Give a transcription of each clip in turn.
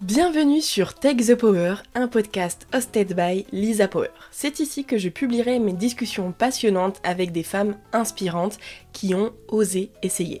Bienvenue sur Take the Power, un podcast hosted by Lisa Power. C'est ici que je publierai mes discussions passionnantes avec des femmes inspirantes qui ont osé essayer.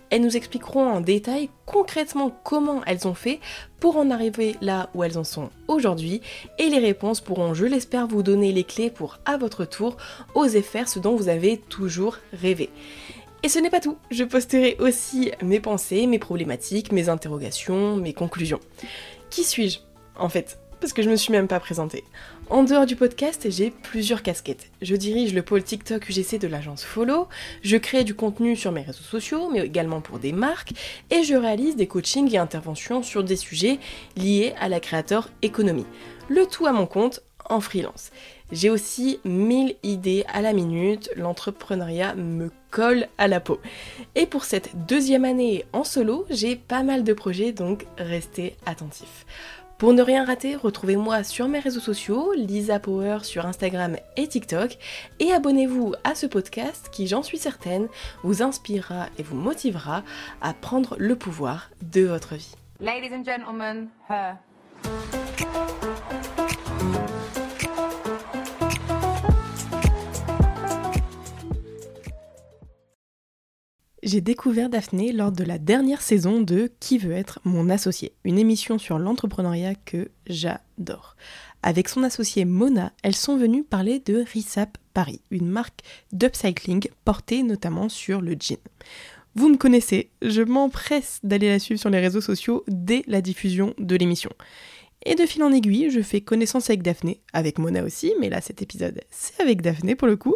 Elles nous expliqueront en détail concrètement comment elles ont fait pour en arriver là où elles en sont aujourd'hui et les réponses pourront, je l'espère, vous donner les clés pour à votre tour oser faire ce dont vous avez toujours rêvé. Et ce n'est pas tout, je posterai aussi mes pensées, mes problématiques, mes interrogations, mes conclusions. Qui suis-je En fait, parce que je me suis même pas présentée. En dehors du podcast, j'ai plusieurs casquettes. Je dirige le pôle TikTok UGC de l'agence Follow, je crée du contenu sur mes réseaux sociaux, mais également pour des marques, et je réalise des coachings et interventions sur des sujets liés à la créateur économie. Le tout à mon compte en freelance. J'ai aussi 1000 idées à la minute, l'entrepreneuriat me colle à la peau. Et pour cette deuxième année en solo, j'ai pas mal de projets, donc restez attentifs. Pour ne rien rater, retrouvez-moi sur mes réseaux sociaux, Lisa Power sur Instagram et TikTok, et abonnez-vous à ce podcast qui, j'en suis certaine, vous inspirera et vous motivera à prendre le pouvoir de votre vie. Ladies and gentlemen, her. J'ai découvert Daphné lors de la dernière saison de Qui veut être mon associé, une émission sur l'entrepreneuriat que j'adore. Avec son associé Mona, elles sont venues parler de Risap Paris, une marque d'upcycling portée notamment sur le jean. Vous me connaissez, je m'empresse d'aller la suivre sur les réseaux sociaux dès la diffusion de l'émission. Et de fil en aiguille, je fais connaissance avec Daphné, avec Mona aussi, mais là cet épisode c'est avec Daphné pour le coup.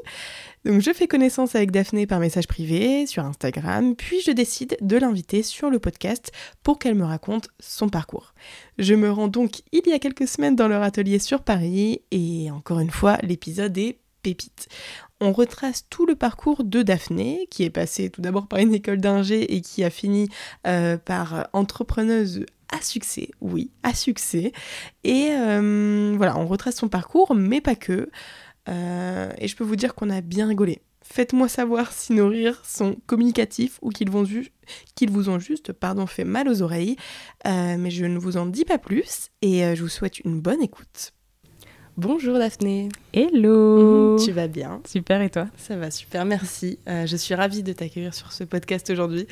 Donc je fais connaissance avec Daphné par message privé sur Instagram, puis je décide de l'inviter sur le podcast pour qu'elle me raconte son parcours. Je me rends donc il y a quelques semaines dans leur atelier sur Paris et encore une fois l'épisode est pépite. On retrace tout le parcours de Daphné, qui est passée tout d'abord par une école d'ingé et qui a fini euh, par entrepreneuse à succès, oui, à succès. Et euh, voilà, on retrace son parcours, mais pas que. Euh, et je peux vous dire qu'on a bien rigolé. Faites-moi savoir si nos rires sont communicatifs ou qu'ils, qu'ils vous ont juste pardon, fait mal aux oreilles. Euh, mais je ne vous en dis pas plus et je vous souhaite une bonne écoute. Bonjour Daphné. Hello. tu vas bien? Super et toi? Ça va super, merci. je suis ravie de t'accueillir sur ce podcast aujourd'hui.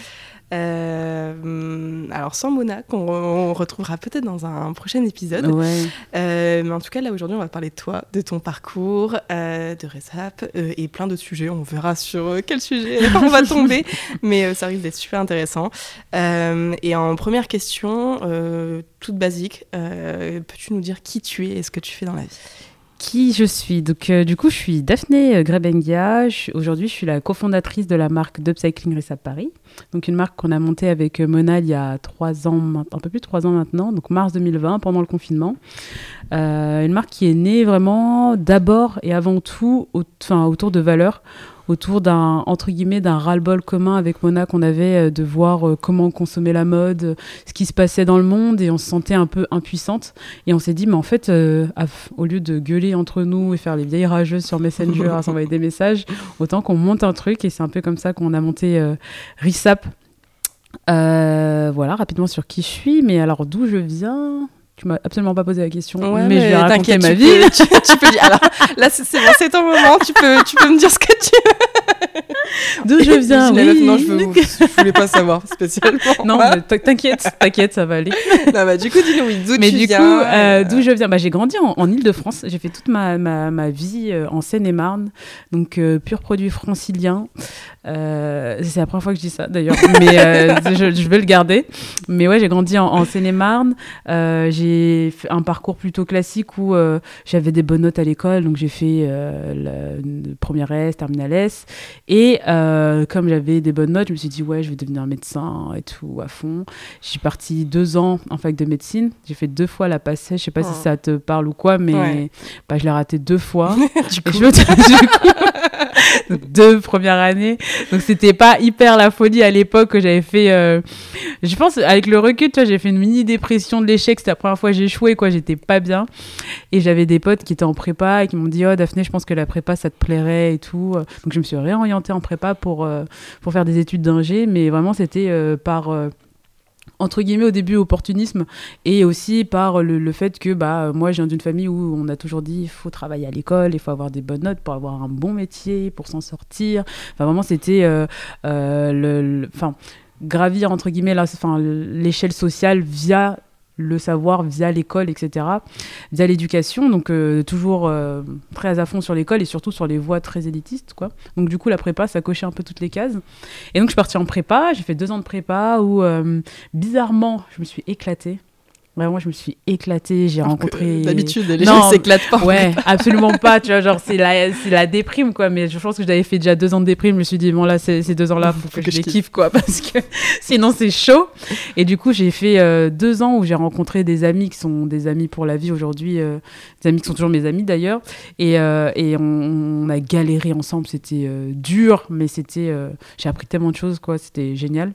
Euh, alors sans Mona, qu'on retrouvera peut-être dans un prochain épisode. Euh, mais en tout cas, là aujourd'hui, on va parler de toi, de ton parcours, euh, de Resap et plein d'autres sujets. On verra sur quel sujet on va tomber, mais ça risque d'être super intéressant. et en première question, toute basique, peux-tu nous dire qui tu es et ce que tu fais dans la vie? Qui je suis. Donc, euh, du coup, je suis Daphné euh, Grebengia. Aujourd'hui, je suis la cofondatrice de la marque d'Upcycling Resap Paris. Donc, une marque qu'on a montée avec euh, Mona il y a trois ans, un peu plus de trois ans maintenant, donc mars 2020, pendant le confinement. une marque qui est née vraiment d'abord et avant tout autour de valeurs autour d'un entre guillemets d'un ras-le-bol commun avec Mona qu'on avait euh, de voir euh, comment consommer la mode, euh, ce qui se passait dans le monde et on se sentait un peu impuissante et on s'est dit mais en fait au lieu de gueuler entre nous et faire les vieilles rageuses sur Messenger à s'envoyer des messages, autant qu'on monte un truc et c'est un peu comme ça qu'on a monté Risap. voilà rapidement sur qui je suis mais alors d'où je viens? Tu m'as absolument pas posé la question, mais, je vais raconter ma vie. tu, peux dire. Alors là, c'est bon, c'est ton moment. Tu peux, tu peux me dire ce que tu veux. D'où je viens oui. Non, je, veux, je voulais pas savoir spécialement. Non, t'inquiète, t'inquiète, ça va aller. Non, bah, du coup, dis-nous, oui, d'où tu du viens coup, euh, d'où je viens? Bah, J'ai grandi en, en Ile-de-France. J'ai fait toute ma, ma, ma vie euh, en Seine-et-Marne, donc euh, pur produit francilien. C'est la première fois que je dis ça d'ailleurs, mais je, je, vais le garder. Mais ouais, j'ai grandi en, en Seine-et-Marne. j'ai j'ai fait un parcours plutôt classique où euh, j'avais des bonnes notes à l'école, donc j'ai fait euh, le, première S, terminale S. Et euh, comme j'avais des bonnes notes, je me suis dit, ouais, je vais devenir médecin et tout à fond. Je suis partie deux ans en fac de médecine. J'ai fait deux fois la passée. Je sais pas si Oh. ça te parle ou quoi, mais Ouais. bah, je l'ai raté deux fois. du coup, je du coup, deux premières années. Donc c'était pas hyper la folie à l'époque que j'avais fait. euh, Je pense avec le recul, tu vois, j'ai fait une mini dépression de l'échec. C'était la première fois que j'ai échoué, quoi. J'étais pas bien. Et j'avais des potes qui étaient en prépa et qui m'ont dit Oh, Daphné, je pense que la prépa, ça te plairait et tout. Donc je me suis réorientée en prépa pour, euh, pour faire des études d'ingé. Mais vraiment, c'était euh, par. Entre guillemets au début opportunisme et aussi par le, le fait que bah moi je viens d'une famille où on a toujours dit il faut travailler à l'école il faut avoir des bonnes notes pour avoir un bon métier pour s'en sortir. Enfin vraiment c'était euh, euh, le enfin gravir entre guillemets l'échelle sociale via le savoir via l'école, etc., via l'éducation, donc euh, toujours euh, très à fond sur l'école et surtout sur les voies très élitistes, quoi. Donc du coup, la prépa, ça cochait un peu toutes les cases. Et donc je suis partie en prépa, j'ai fait deux ans de prépa où, euh, bizarrement, je me suis éclatée. Vraiment, je me suis éclatée, j'ai rencontré... D'habitude, les Non, gens s'éclatent pas. Ouais, absolument pas, tu vois, genre c'est la, la déprime, quoi. Mais je pense que j'avais fait déjà deux ans de déprime, je me suis dit, bon là, ces ces deux ans-là, faut, que, je les kiffe, quoi, parce que sinon c'est chaud. Et du coup, j'ai fait euh, deux ans où j'ai rencontré des amis qui sont des amis pour la vie aujourd'hui, euh, des amis qui sont toujours mes amis d'ailleurs. Et, euh, et on, on a galéré ensemble, c'était euh, dur, mais c'était, euh, j'ai appris tellement de choses, quoi, c'était génial.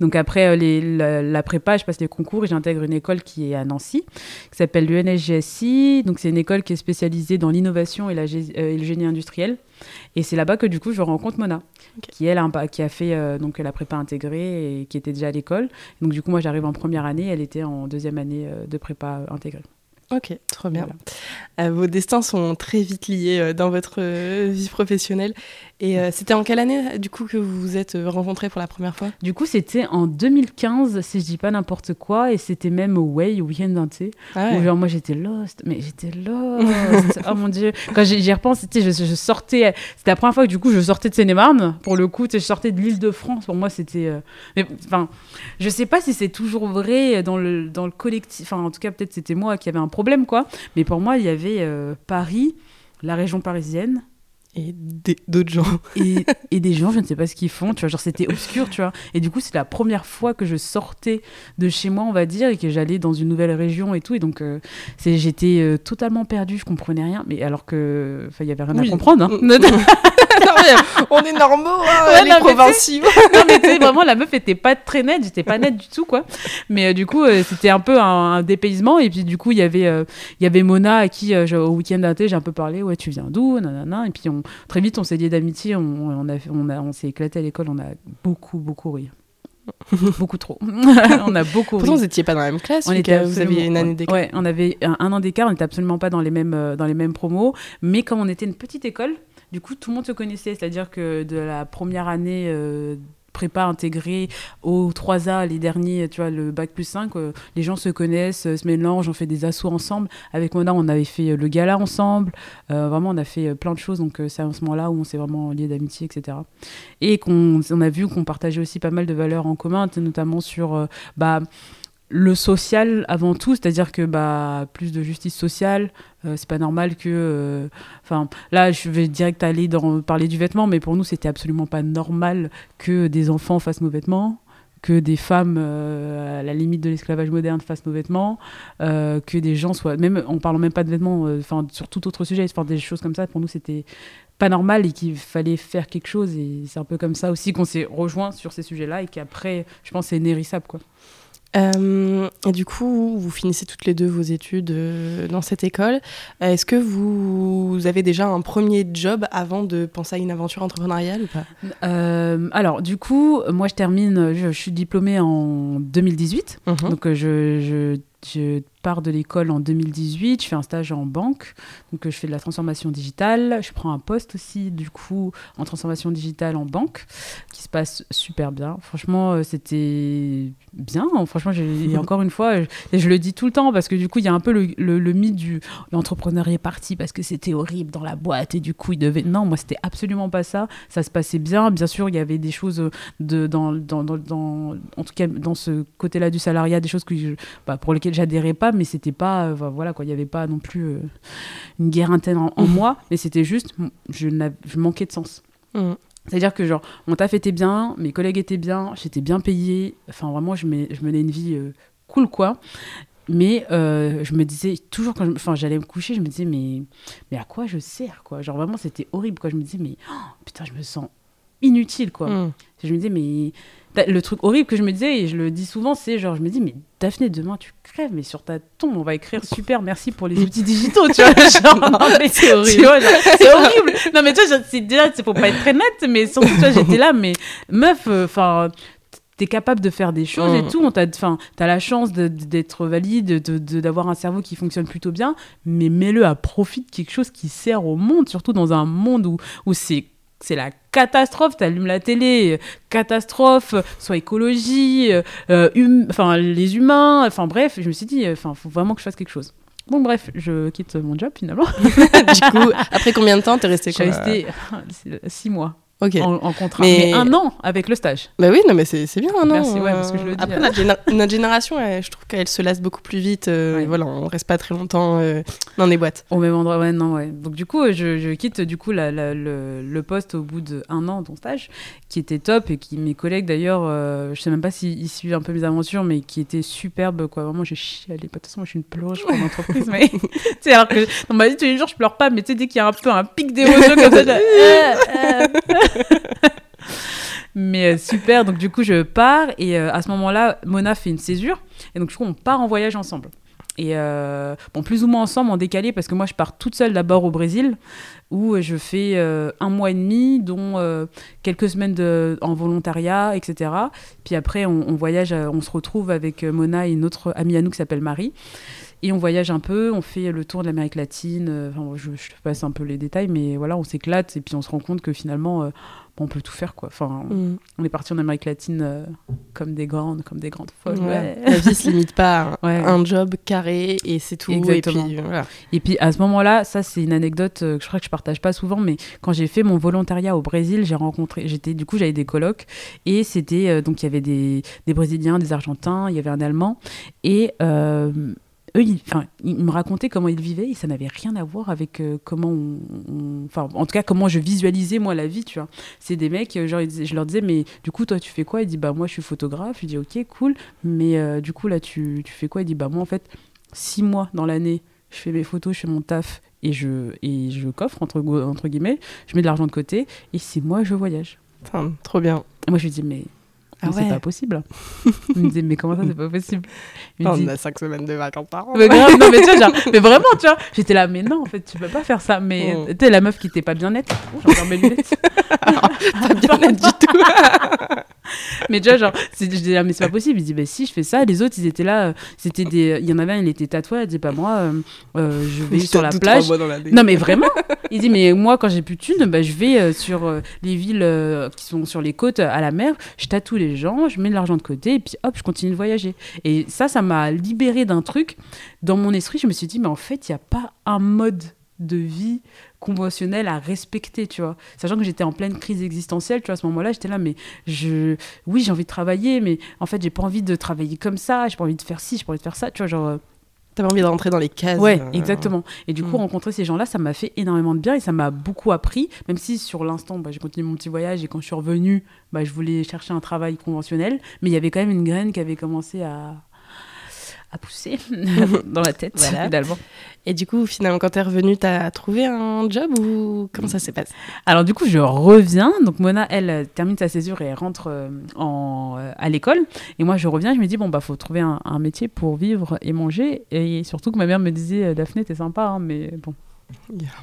Donc après euh, les, la, la prépa, je passe les concours et j'intègre une école qui est à Nancy, qui s'appelle l'UNSGSI. Donc c'est une école qui est spécialisée dans l'innovation et, euh, et le génie industriel. Et c'est là-bas que du coup je rencontre Mona, qui elle a, qui a fait euh, donc la prépa intégrée et qui était déjà à l'école. Donc du coup moi j'arrive en première année, elle était en deuxième année euh, de prépa intégrée. Ok, trop bien. Voilà. Euh, vos destins sont très vite liés euh, dans votre euh, vie professionnelle. Et euh, c'était en quelle année, du coup, que vous vous êtes rencontrés pour la première fois? Du coup c'était en 2015 si je dis pas n'importe quoi et c'était même au Way, au week-end ah Où genre moi j'étais lost, mais j'étais lost. oh mon dieu. Quand j'y repense, je, je sortais. C'était la première fois que du coup je sortais de Seine-et-Marne. Pour le coup, je sortais de l'île de France. Pour moi, c'était. euh, mais enfin, je sais pas si c'est toujours vrai dans le, dans le collectif. Enfin, en tout cas, peut-être c'était moi qui avait un problème, quoi. Mais pour moi, il y avait euh, Paris, la région parisienne. Et d'autres gens. Et, et des gens, je ne sais pas ce qu'ils font, tu vois, genre c'était obscur, tu vois. Et du coup, c'est la première fois que je sortais de chez moi, on va dire, et que j'allais dans une nouvelle région et tout. Et donc, euh, j'étais euh, totalement perdue, je comprenais rien, mais alors que, enfin, il y avait rien Oui. à comprendre. hein. non, mais on est normaux, hein, Ouais, les non, mais provinciaux. non, mais tu sais, vraiment, la meuf était pas très nette, j'étais pas nette du tout, quoi. Mais euh, du coup, euh, c'était un peu un, un dépaysement. Et puis, du coup, il y avait, euh, y avait Mona à qui, euh, au week-end d'un thé, j'ai un peu parlé, ouais, tu viens d'où, nanana. Et puis, on, très vite, on s'est liés d'amitié, on, on, a, on, a, on s'est éclaté à l'école, on a beaucoup, beaucoup ri. beaucoup trop. on a beaucoup Pourtant, ri. vous étiez pas dans la même classe, On était vous aviez une année d'écart. Ouais, on avait un, un an d'écart, on n'était absolument pas dans les mêmes dans les mêmes promos, mais comme on était une petite école, du coup tout le monde se connaissait, c'est-à-dire que de la première année euh, prépa intégrée aux 3A, les derniers, tu vois, le bac plus 5, euh, les gens se connaissent, euh, se mélangent, on fait des assos ensemble. Avec Mona, on avait fait euh, le gala ensemble, vraiment on a fait plein de choses, donc c'est à ce moment-là où on s'est vraiment liés d'amitié, etc. Et qu'on on a vu qu'on partageait aussi pas mal de valeurs en commun, notamment sur... bah, le social avant tout, c'est-à-dire que bah plus de justice sociale, euh, c'est pas normal que, euh, enfin là je vais direct aller dans parler du vêtement, mais pour nous c'était absolument pas normal que des enfants fassent nos vêtements, que des femmes euh, à la limite de l'esclavage moderne fassent nos vêtements, euh, que des gens soient, même en parlant même pas de vêtements, enfin sur tout autre sujet, enfin, des choses comme ça, pour nous c'était pas normal et qu'il fallait faire quelque chose et c'est un peu comme ça aussi qu'on s'est rejoint sur ces sujets-là et qu'après je pense c'est nérissable quoi. Euh, et du coup, vous finissez toutes les deux vos études euh, dans cette école. Euh, Est-ce que vous avez déjà un premier job avant de penser à une aventure entrepreneuriale ou pas? Euh, alors, du coup, moi, je termine, je, je suis diplômée en 2018. Mhm. Donc, je, je, je pars de l'école en 2018. Je fais un stage en banque. Donc, euh, je fais de la transformation digitale. Je prends un poste aussi, du coup, en transformation digitale en banque, qui se passe super bien. Franchement, euh, c'était bien. Franchement, j'ai- et encore une fois, je, et je le dis tout le temps parce que du coup, il y a un peu le, le, le mythe du l'entrepreneur est parti parce que c'était horrible dans la boîte et du coup, il devait. Non, moi, c'était absolument pas ça. Ça se passait bien. Bien sûr, il y avait des choses de, dans, dans, dans, dans- en tout cas, dans ce côté-là du salariat, des choses que je- bah, pour lesquelles j'adhérais pas, mais c'était pas. euh, voilà, quoi. Il n'y avait pas non plus euh, une guerre interne en, en moi, mais c'était juste, je, manquais de sens. Mhm. C'est-à-dire que, genre, mon taf était bien, mes collègues étaient bien, j'étais bien payée. Enfin, vraiment, je, me- je menais une vie euh, cool, quoi. Mais je me disais, toujours quand enfin, j'allais me coucher, je me disais, mais, mais à quoi je sers, quoi Genre, vraiment, c'était horrible, quoi. Je me disais, mais oh, putain, je me sens inutile, quoi. Mm. Je me disais, mais le truc horrible que je me disais, et je le dis souvent, c'est genre, je me dis, mais Daphné, demain tu crèves, mais sur ta tombe, on va écrire super, merci pour les outils digitaux, tu vois. Genre, non, mais c'est horrible. c'est horrible. Non, mais tu vois, c'est déjà, pour pas être très nette, mais surtout, tu vois, j'étais là, mais meuf, enfin. T'es capable de faire des choses et Mm. tout. On t'a, enfin, t'as la chance d'être valide, de- de- d'avoir un cerveau qui fonctionne plutôt bien, mais mets-le à profit de quelque chose qui sert au monde, surtout dans un monde où, où c'est c'est la catastrophe, t'allumes la télé, catastrophe, soit écologie, euh, euh, hum- enfin les humains, enfin bref, je me suis dit, euh, enfin faut vraiment que je fasse quelque chose. Bon bref, je quitte mon job finalement. du coup, après combien de temps t'es resté Je suis restée six mois Ok. en, en contrat, Mais- mais... un an avec le stage. Bah oui, non, mais c'est c'est bien, non Merci, ouais, parce que je le dis, Après, euh. notre, géné- notre génération, elle, je trouve qu'elle se lasse beaucoup plus vite. euh, Ouais. Voilà, on reste pas très longtemps euh, dans les boîtes. Au même endroit, ouais, non, ouais. Donc du coup, je, je quitte du coup la- la- le, le poste au bout d'un an dans stage, qui était top et qui mes collègues d'ailleurs, euh, je sais même pas s'ils suivent un peu mes aventures, mais qui était superbe quoi. Vraiment, j'ai chialé. De toute façon, moi, je suis une pleureuse pour l'entreprise, mais tu sais alors que dans ma vie tous les jours, je pleure pas, mais tu sais dès qu'il y a un peu un pic d'émotion comme ça, je- Euh, euh. Mais euh, super, donc du coup je pars et euh, à ce moment-là, Mona fait une césure et donc du coup on part en voyage ensemble. Et euh, bon, plus ou moins ensemble, en décalé, parce que moi je pars toute seule d'abord au Brésil, où je fais un mois et demi, dont quelques semaines de, en volontariat, etc. Puis après on, on voyage, on se retrouve avec Mona et une autre amie à nous qui s'appelle Marie. Et on voyage un peu, on fait le tour de l'Amérique latine. euh, Enfin, je, je te passe un peu les détails, mais voilà, on s'éclate et puis on se rend compte que finalement, euh, on peut tout faire, quoi. Enfin, Mm. on est parti en Amérique latine euh, comme des grandes, comme des grandes folles. Ouais. ouais. La vie se limite pas à un, Ouais. un job carré et c'est tout. Exactement. Et puis voilà. Et puis à ce moment-là, ça c'est une anecdote que je crois que je partage pas souvent, mais quand j'ai fait mon volontariat au Brésil, j'ai rencontré, j'étais du coup j'avais des colocs et c'était euh, donc il y avait des, des Brésiliens, des Argentins, il y avait un Allemand et euh, eux, ils, me racontaient comment ils vivaient et ça n'avait rien à voir avec euh, comment on, on- enfin, en tout cas, comment je visualisais moi la vie, tu vois. C'est des mecs, euh, genre, ils je leur disais, mais du coup, toi, tu fais quoi? Il dit, bah, moi, je suis photographe. Je dis, ok, cool, mais euh, du coup, là, tu, tu fais quoi? Il dit, bah, moi, en fait, six mois dans l'année, je fais mes photos, je fais mon taf et je, et je coffre, entre, gu- entre guillemets, je mets de l'argent de côté et six mois, je voyage. Trop bien. Et moi, je lui dis, mais, Ah ouais. c'est pas possible. Il me disait, mais comment ça, c'est pas possible? Il me Putain, dit, on a 5 semaines de vacances par an. mais grave, non, mais tu vois, genre, mais vraiment, tu vois, j'étais là, mais non, en fait, tu peux pas faire ça. Mais Mm. tu sais, la meuf qui était pas bien nette, j'ai encore mes lunettes. Pas bien net du tout. mais vois, genre, je disais, ah, mais c'est pas possible. Il dit, bah si, je fais ça. Les autres, ils étaient là, euh, c'était des. Il y en avait un, il était tatoué, il dit, bah moi, euh, euh, je vais sur la plage. Non mais vraiment Il dit mais moi quand j'ai plus de thunes, bah, je vais euh, sur les villes qui sont sur les côtes à la mer, je tatoue les gens, je mets de l'argent de côté et puis hop je continue de voyager. Et ça ça m'a libéré d'un truc dans mon esprit. Je me suis dit mais en fait il n'y a pas un mode de vie conventionnel à respecter, tu vois. Sachant que j'étais en pleine crise existentielle, tu vois, à ce moment-là, j'étais là, mais je, oui, j'ai envie de travailler, mais en fait, j'ai pas envie de travailler comme ça, j'ai pas envie de faire ci, j'ai pas envie de faire ça, tu vois, genre, euh, T'avais envie de rentrer dans les cases. Ouais, euh, exactement. Et du coup, Mm. rencontrer ces gens-là, ça m'a fait énormément de bien et ça m'a beaucoup appris. Même si sur l'instant, bah, j'ai continué mon petit voyage et quand je suis revenue, bah, je voulais chercher un travail conventionnel. Mais il y avait quand même une graine qui avait commencé à, à pousser dans la tête, Voilà. finalement. Et du coup, finalement, quand t'es revenue, t'as trouvé un job ou comment ça s'est passé? Alors du coup, je reviens. Donc Mona, elle euh, termine sa césure et rentre euh, en, euh, à l'école. Et moi, je reviens. Je me dis bon bah faut trouver un, un métier pour vivre et manger. Et surtout que ma mère me disait Daphné, t'es sympa, hein, mais bon.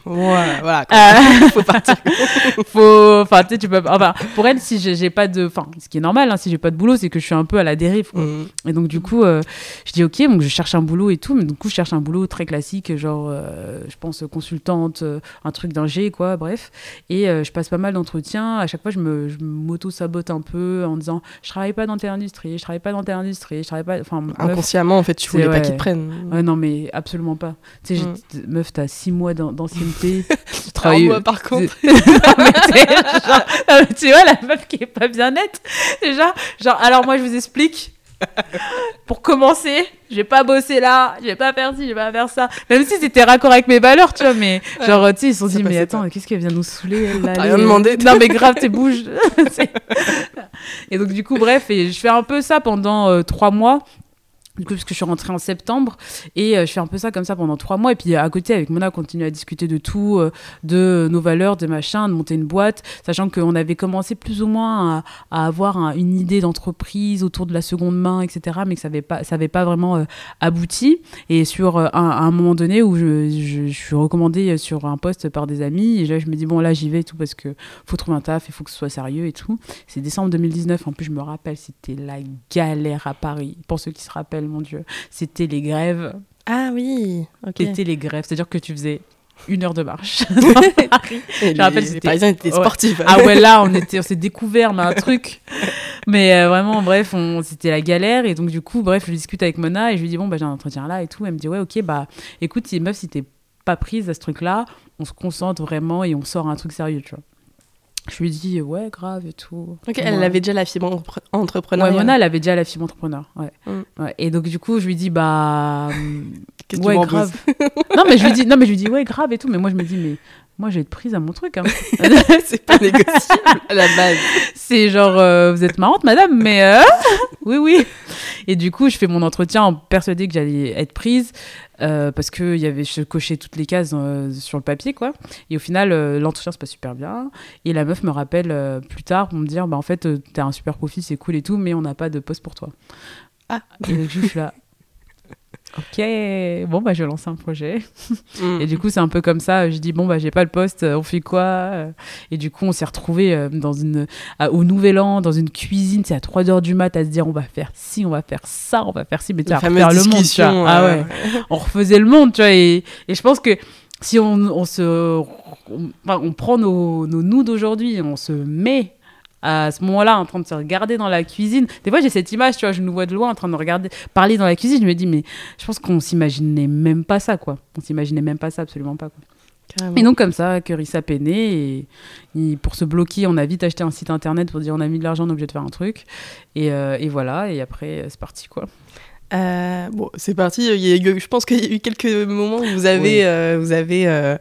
Ouais, voilà. Euh, Faut partir. faut enfin tu sais tu peux enfin pour elle si j'ai pas de enfin ce qui est normal hein, si j'ai pas de boulot c'est que je suis un peu à la dérive quoi. Mm. et donc du coup euh, je dis ok donc je cherche un boulot et tout mais du coup je cherche un boulot très classique genre euh, je pense consultante un truc d'un G quoi bref et je passe pas mal d'entretiens à chaque fois je me je m'auto sabote un peu en disant je travaille pas dans telle industrie je travaille pas dans telle industrie je travaille pas enfin Inconsciemment, en fait, tu voulais pas qu'ils te prennent. Ouais, non, mais absolument pas. Tu sais, Mm. meuf, t'as six mois d'ancienneté. tu Alors, travailles. moi, par contre, non, mais t'es genre- non, mais tu vois, la meuf qui est pas bien nette. Déjà, genre, alors moi, je vous explique. Pour commencer, je vais pas bosser là, je vais pas faire ci, je vais pas faire ça. Même si c'était raccord avec mes valeurs, tu vois, mais genre, tu sais, ils se sont dit, mais attends, qu'est-ce qu'elle vient nous saouler, elle, là, rien euh, demandé, Non, mais grave, t'es bouge. Et donc, du coup, bref, et je fais un peu ça pendant euh, trois mois. Du coup, parce que je suis rentrée en septembre et euh, je fais un peu ça comme ça pendant trois mois. Et puis à côté, avec Mona, on continue à discuter de tout, euh, de nos valeurs, de machin, de monter une boîte, sachant qu'on avait commencé plus ou moins à, avoir un- une idée d'entreprise autour de la seconde main, etc. Mais que ça n'avait pas, ça avait pas vraiment euh, abouti. Et sur un, à un moment donné où je suis recommandée sur un poste par des amis, et là, je me dis, bon, là, j'y vais et tout parce que faut trouver un taf, il faut que ce soit sérieux et tout. C'est décembre 2019. En plus, je me rappelle, c'était la galère à Paris. Pour ceux qui se rappellent, mon Dieu, c'était les grèves. Ah oui, ok. C'était les grèves. C'est-à-dire que tu faisais une heure de marche. Et me rappelle, les, c'était- Parisiens étaient ouais. sportifs. ah ouais, là, on était, on s'est découvert, mais un truc. Mais euh, vraiment, bref, on, c'était la galère. Et donc, du coup, bref, je discute avec Mona et je lui dis, bon, bah, j'ai un entretien là et tout. Elle me dit, ouais, ok, bah, écoute, si, meuf, si t'es pas prise à ce truc-là, on se concentre vraiment et on sort un truc sérieux, tu vois. Je lui dis, ouais, grave et tout. Ok, elle avait déjà la fibre entre- Ouais. Mona, elle avait déjà la fibre entrepreneur. Ouais. Mm. Ouais. Et donc, du coup, je lui dis, bah. ouais, grave. non, mais je lui dis, non, mais je lui dis, ouais, grave et tout. Mais moi, je me dis, mais moi, j'ai être prise à mon truc. Hein. C'est pas négociable à la base. C'est genre, euh, vous êtes marrante, madame, mais euh, oui, oui. Et du coup, je fais mon entretien en persuadée que j'allais être prise euh, parce que y avait, je cochais toutes les cases euh, sur le papier, quoi. Et au final, euh, l'entretien se passe super bien. Et la meuf me rappelle plus tard pour me dire, bah en fait, t'as un super profil, c'est cool et tout, mais on n'a pas de poste pour toi. Ah. Et donc, je suis là. Ok, bon bah je vais lancer un projet. Mm. Et du coup, c'est un peu comme ça. Je dis bon bah j'ai pas le poste, euh, on fait quoi Euh, Et du coup, on s'est retrouvé dans une à- au Nouvel An dans une cuisine. C'est à 3 heures du mat à se dire on va faire ci, on va faire ça, on va faire ci, mais tu vas refaire le monde. tu vois. Ah euh, ouais. On refaisait le monde, tu vois. Et, et je pense que si on, on se on, enfin, on prend nos, nos nous d'aujourd'hui, on se met à ce moment-là en train de se regarder dans la cuisine. Des fois, j'ai cette image, tu vois, je nous vois de loin en train de regarder, parler dans la cuisine. Je me dis, mais je pense qu'on s'imaginait même pas ça, quoi. On s'imaginait même pas ça, absolument pas, quoi. carrément. Et donc, comme ça, que Rissap est né. Et, pour se bloquer, on a vite acheté un site internet pour dire on a mis de l'argent, on est obligé de faire un truc. Et, euh, et voilà, et après, c'est parti, quoi. Euh, bon, c'est parti. Il y a eu- je pense qu'il y a eu quelques moments où vous avez, Oui. euh, vous avez euh,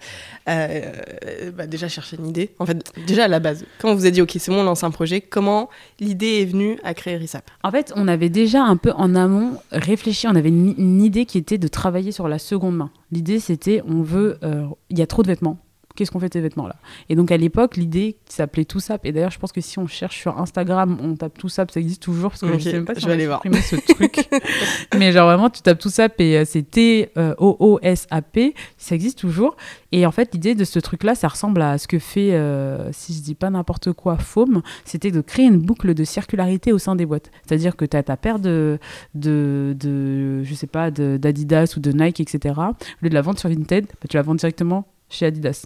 euh, bah, déjà cherché une idée. En fait, déjà à la base, quand vous avez dit, OK, c'est bon, on lance un projet, comment l'idée est venue à créer RISAP En fait, on avait déjà un peu en amont réfléchi, on avait une, une idée qui était de travailler sur la seconde main. L'idée, c'était, on veut, euh, il y a trop de vêtements. Qu'est-ce qu'on fait de ces vêtements-là Et donc, à l'époque, l'idée s'appelait Tout Sap. Et d'ailleurs, je pense que si on cherche sur Instagram, on tape Tout Sap, ça existe toujours. Parce que Ok, je sais même pas si je on vais a aller voir. ce truc. Mais genre, vraiment, tu tapes Tout Sap et euh, c'est T-O-O-S-A-P. Ça existe toujours. Et en fait, l'idée de ce truc-là, ça ressemble à ce que fait, euh, si je dis pas n'importe quoi, Foam. C'était de créer une boucle de circularité au sein des boîtes. C'est-à-dire que tu as ta paire de, de, de, je sais pas, d'Adidas ou de Nike, etc. Au lieu de la vendre sur Vinted, bah, tu la vends directement chez Adidas.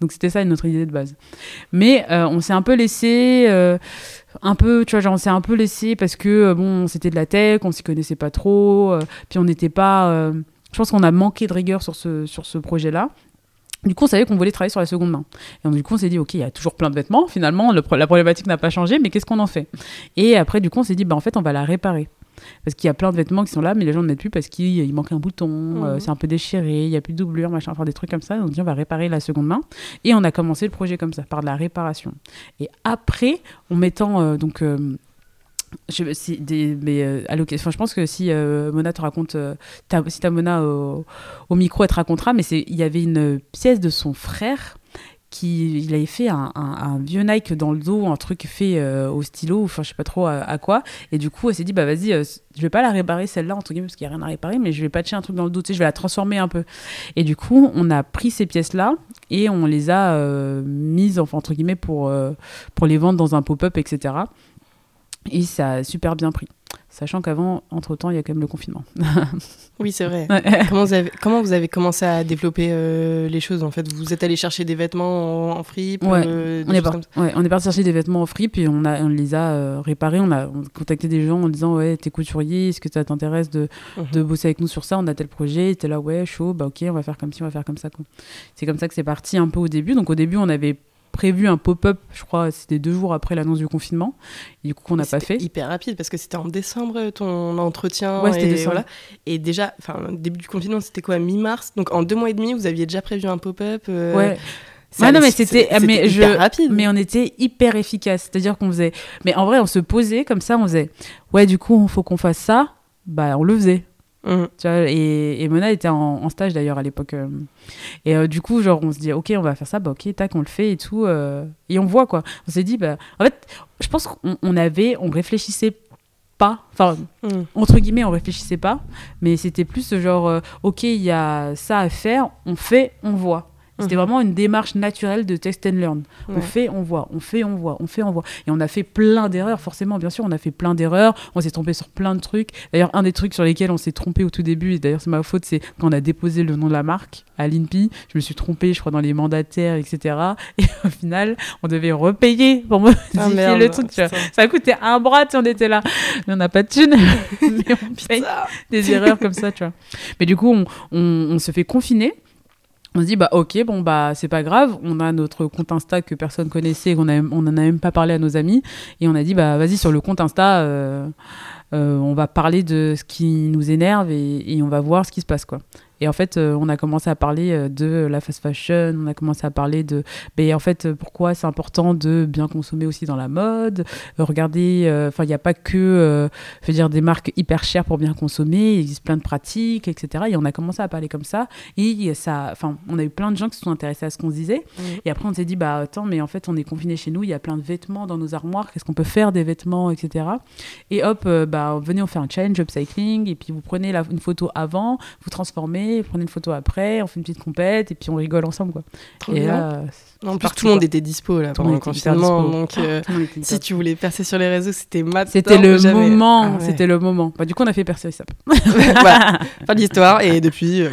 Donc c'était ça notre idée de base. Mais euh, on s'est un peu laissé, euh, un peu, tu vois, genre on s'est un peu laissé parce que euh, bon, c'était de la tech, on s'y connaissait pas trop, puis on n'était pas. je pense qu'on a manqué de rigueur sur ce sur ce projet-là. Du coup, on savait qu'on voulait travailler sur la seconde main. Et donc, du coup, on s'est dit, OK, il y a toujours plein de vêtements. Finalement, la problématique n'a pas changé, mais qu'est-ce qu'on en fait? Et après, du coup, on s'est dit, bah, en fait, on va la réparer. Parce qu'il y a plein de vêtements qui sont là, mais les gens ne mettent plus parce qu'il il manque un bouton, euh, Mhm. c'est un peu déchiré, il n'y a plus de doublure, machin, enfin des trucs comme ça. Donc, on dit, on va réparer la seconde main. Et on a commencé le projet comme ça, par de la réparation. Et après, en mettant euh, donc. euh, je, si des, mais, euh, je pense que si euh, Mona te raconte, euh, ta- si ta Mona au, au micro, elle te racontera, mais il y avait une pièce de son frère il avait fait un, vieux Nike dans le dos, un truc fait euh, au stylo, enfin je sais pas trop à, quoi. Et du coup, elle s'est dit bah vas-y, euh, je vais pas la réparer celle-là entre guillemets parce qu'il y a rien à réparer, mais je vais patcher un truc dans le dos, tu sais, je vais la transformer un peu. Et du coup, on a pris ces pièces-là et on les a euh, mises enfin entre guillemets pour pour les vendre dans un pop-up, etc. Et ça a super bien pris. Sachant qu'avant, entre-temps, il y a quand même le confinement. Oui, c'est vrai. Ouais. comment, vous avez, comment vous avez commencé à développer euh, les choses en fait? Vous êtes allé chercher des vêtements en, en fripe Ouais, euh, On est, par- comme ça? ouais, on est parti chercher des vêtements en fripe et on, a, on les a euh, réparés. On a, on a contacté des gens en disant Ouais, t'es couturier, est-ce que ça t'intéresse de, Mhm. de bosser avec nous sur ça? On a tel projet. T'es là, ouais, chaud, bah ok, on va faire comme ci, on va faire comme ça. C'est comme ça que c'est parti un peu au début. Donc au début, on avait prévu un pop-up, je crois, c'était deux jours après l'annonce du confinement. Et du coup, on n'a pas fait. hyper rapide parce que c'était en décembre ton entretien. Ouais, c'était et, décembre. voilà. et déjà, enfin, début du confinement, c'était quoi, mi-mars? Donc en deux mois et demi, vous aviez déjà prévu un pop-up. euh, Ouais. ça Ouais, non, mais c'était- je- hyper rapide. Mais on était hyper efficace. C'est-à-dire qu'on faisait. Mais en vrai, on se posait comme ça, on faisait. Ouais, du coup, il faut qu'on fasse ça. Bah, on le faisait. Mhm. Tu vois, et, et Mona était en, en stage d'ailleurs à l'époque. euh. Et euh, du coup, genre, on se dit, ok, on va faire ça, bah ok, tac, on le fait et tout. euh, et on voit quoi. On s'est dit, bah, en fait, je pense qu'on on avait, on réfléchissait pas, enfin, Mhm. entre guillemets, on réfléchissait pas, mais c'était plus ce genre, euh, ok, il y a ça à faire, on fait, on voit. C'était Mhm. vraiment une démarche naturelle de test and learn. On fait, on voit, on fait, on voit, on fait, on voit. Et on a fait plein d'erreurs, forcément, bien sûr, on a fait plein d'erreurs, on s'est trompé sur plein de trucs. D'ailleurs, un des trucs sur lesquels on s'est trompé au tout début, et d'ailleurs c'est ma faute, c'est quand on a déposé le nom de la marque à l'INPI, je me suis trompée, je crois, dans les mandataires, etc. Et au final, on devait repayer pour modifier Ah, merde, le truc. tu vois. putain. Ça coûtait un bras, tu sais, on était là. Mais on n'a pas de thunes, mais on paye des erreurs comme ça, tu vois. Mais du coup, on, on- on se fait confiner. On se dit, bah ok, bon, bah c'est pas grave. On a notre compte Insta que personne connaissait, qu'on on en a même pas parlé à nos amis. Et on a dit, bah vas-y, sur le compte Insta, euh, euh, on va parler de ce qui nous énerve et, et on va voir ce qui se passe, quoi. Et en fait, euh, on a commencé à parler euh, de la fast fashion, on a commencé à parler de, ben, en fait, euh, pourquoi c'est important de bien consommer aussi dans la mode. Regardez, enfin, il n'y a pas que, je veux dire, des marques hyper chères pour bien consommer, il existe plein de pratiques, etc. Et on a commencé à parler comme ça. Et ça, enfin, on a eu plein de gens qui se sont intéressés à ce qu'on se disait. Mhm. Et après, on s'est dit, bah attends, mais en fait, on est confiné chez nous, il y a plein de vêtements dans nos armoires, qu'est-ce qu'on peut faire des vêtements, etc. Et hop, bah venez, on fait un challenge upcycling, et puis vous prenez la- une photo avant, vous transformez, prenez une photo après, on fait une petite compète, et puis on rigole ensemble, quoi. Trop et bien. là, en plus, tout le monde était dispo là pendant le confinement. Donc, euh, si tu voulais percer sur les réseaux, c'était maintenant. C'était le moment, Ah ouais. c'était le moment. Bah, du coup, on a fait percer ça. voilà, pas d'histoire. Et depuis, euh,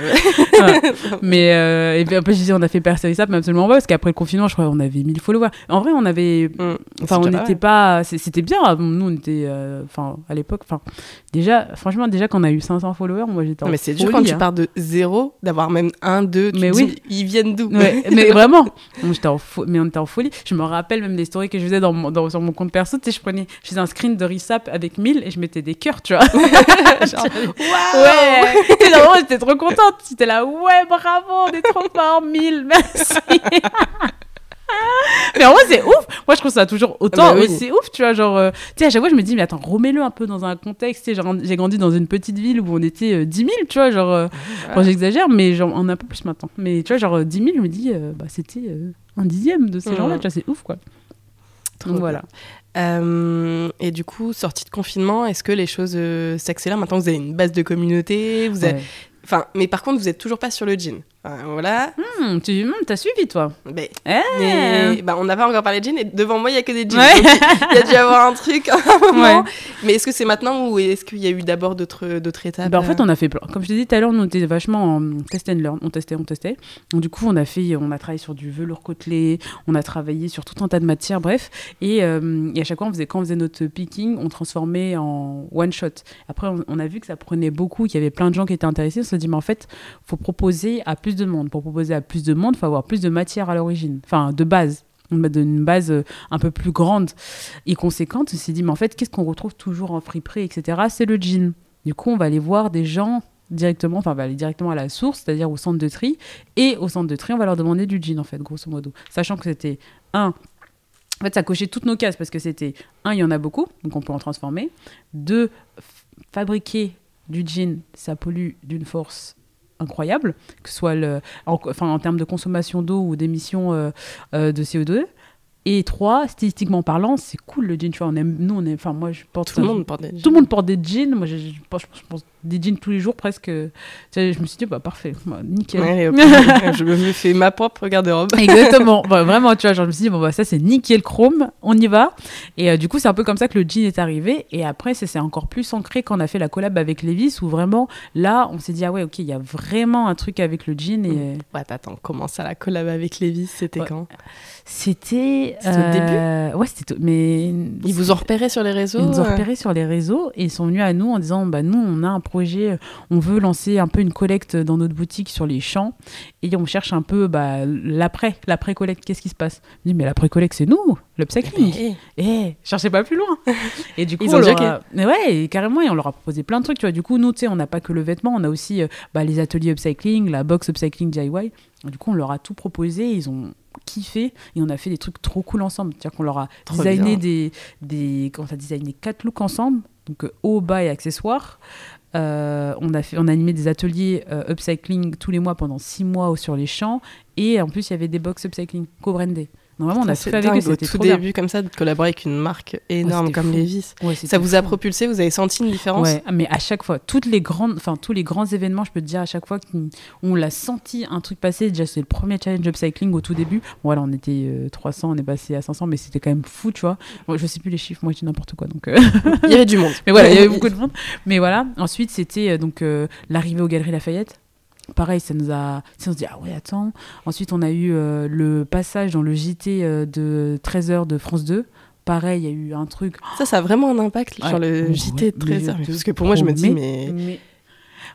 mais euh, et puis après, je disais, on a fait percer ça, mais absolument pas, parce qu'après le confinement, je crois, on avait 1000 followers. En vrai, on avait. mm, Enfin, on n'était pas. C'était bien. Nous, on était. euh, Enfin, à l'époque. Enfin, déjà, franchement, déjà, quand on a eu 500 followers, moi, j'étais mais c'est dur quand tu hein. pars de zéro, d'avoir même un, deux. Tu Mais oui. dis, ils viennent d'où? Ouais, mais vraiment, j'étais en fo- mais on était en folie. Je me rappelle même des stories que je faisais dans mon- dans- sur mon compte perso. Tu sais, je prenais, je faisais un screen de Risap avec 1000 et je mettais des cœurs, tu vois. Genre, ouais, vraiment, j'étais trop contente. J'étais là, ouais, bravo, on est trop fort, 1000, merci. mais en vrai, c'est ouf. Moi, je trouve ça toujours autant. Bah oui. C'est ouf, tu vois. Genre, euh, tu sais, à chaque fois, je me dis, mais attends, remets-le un peu dans un contexte. Tu sais, genre, j'ai grandi dans une petite ville où on était euh, 10 000, tu vois. Genre, euh, Bon, j'exagère, mais genre, on a un peu plus maintenant. Mais tu vois, genre, euh, 10 000, je me dis, euh, bah, c'était euh, un dixième de ces gens-là, tu vois, c'est ouf, quoi. Trop Donc bien. voilà. Euh, et du coup, sortie de confinement, est-ce que les choses euh, s'accélèrent? Maintenant, vous avez une base de communauté. Vous avez... Ouais. Enfin, mais par contre, vous êtes toujours pas sur le jean. Enfin, voilà. Hmm, tu hum, t'as suivi, toi Mais, Eh mais- bah, on n'a pas encore parlé de jean et devant moi, il y a que des jeans. Ouais. Il y a dû y avoir un truc à un moment. Ouais. Mais est-ce que c'est maintenant ou est-ce qu'il y a eu d'abord d'autres d'autres étapes Bah, en fait, euh on a fait plein. Comme je t'ai dit tout à l'heure, nous, on était vachement en test and learn. On testait, on testait. Donc, du coup, on a fait, on a travaillé sur du velours côtelé, on a travaillé sur tout un tas de matières, bref. Et, euh, et à chaque fois, on faisait, quand on faisait notre picking, on transformait en one shot. Après, on, on a vu que ça prenait beaucoup, qu'il y avait plein de gens qui étaient intéressés. On s'est dit, mais en fait, faut proposer à plus de monde. Pour proposer à plus de monde, il faut avoir plus de matière à l'origine. Enfin, de base. On met une base euh, un peu plus grande et conséquente. On s'est dit, mais en fait, qu'est-ce qu'on retrouve toujours en friperie, etc. C'est le jean. Du coup, on va aller voir des gens directement, enfin, on va aller directement à la source, c'est-à-dire au centre de tri. Et au centre de tri, on va leur demander du jean, en fait, grosso modo. Sachant que c'était un. En fait, ça cochait toutes nos cases parce que c'était un, il y en a beaucoup, donc on peut en transformer. Deux, fabriquer du jean, ça pollue d'une force incroyable, que ce soit le, en, enfin, en termes de consommation d'eau ou d'émissions euh, euh, de CO2. Et trois, statistiquement parlant, c'est cool le jean. Tu vois, on aime, nous, on est, enfin, moi, je porte Tout le monde porte des tout le monde porte des jeans. Moi, je, je pense, je pense des jeans tous les jours presque. Tu sais, je me suis dit, bah parfait, bah, nickel. Je me fais ma propre garde-robe. Exactement. Bah, vraiment, tu vois, genre, je me suis dit, bon, bah, ça, c'est nickel chrome, on y va. Et euh, du coup, c'est un peu comme ça que le jean est arrivé. Et après, ça s'est encore plus ancré quand on a fait la collab avec Levis, où vraiment, là, on s'est dit, ah ouais, ok, il y a vraiment un truc avec le jean. Et Ouais, attends, comment ça, la collab avec Lévis C'était Ouais. quand? C'était C'était au début Euh, Ouais, c'était. Mais Ils vous ont repéré sur les réseaux Ils nous ont euh, repérés sur les réseaux et ils sont venus à nous en disant bah nous on a un projet, on veut lancer un peu une collecte dans notre boutique sur les champs et on cherche un peu bah, l'après, l'après collecte. Qu'est-ce qui se passe? Je dis mais l'après collecte c'est nous, l'upcycling. mais- Eh, cherchez pas plus loin. Et du coup, Ils on ont leur joqué. a- Mais ouais, et carrément, et on leur a proposé plein de trucs. Tu vois, du coup, nous, tu sais, on n'a pas que le vêtement, on a aussi euh, bah, les ateliers upcycling, la box upcycling DIY. Du coup, on leur a tout proposé, ils ont kiffé et on a fait des trucs trop cool ensemble. C'est-à-dire qu'on leur a Trop designé des, des, quand on a designé quatre looks ensemble, donc euh, haut, bas et accessoires. Euh, on, a fait, on a animé des ateliers euh, upcycling tous les mois pendant six mois sur les champs. Et en plus, il y avait des box upcycling co-brandées. Vraiment, on a tout fait avec au tout bien. début comme ça de collaborer avec une marque énorme comme fou. Levi's. Ouais, Ça vous a propulsé, vous avez senti une différence? Ouais, mais à chaque fois, toutes les grandes, enfin tous les grands événements, je peux te dire à chaque fois qu'on on l'a senti un truc passer. Déjà, c'est le premier challenge upcycling au tout début. Bon, voilà, on était euh, 300, on est passé à 500, mais c'était quand même fou, tu vois. Moi, je sais plus les chiffres, moi dis n'importe quoi, donc. euh, Il y avait du monde. mais voilà, il y avait beaucoup de monde. Mais voilà, ensuite c'était euh, donc euh, l'arrivée aux Galeries Lafayette. Pareil, ça nous a. ça, on se dit, ah ouais, attends. Ensuite, on a eu euh, le passage dans le JT euh, de 13h de France 2. Pareil, il y a eu un truc. Ça, ça a vraiment un impact Ouais. sur le JT de mais 13h. je te Parce que pour moi, je me dis, mais. mais-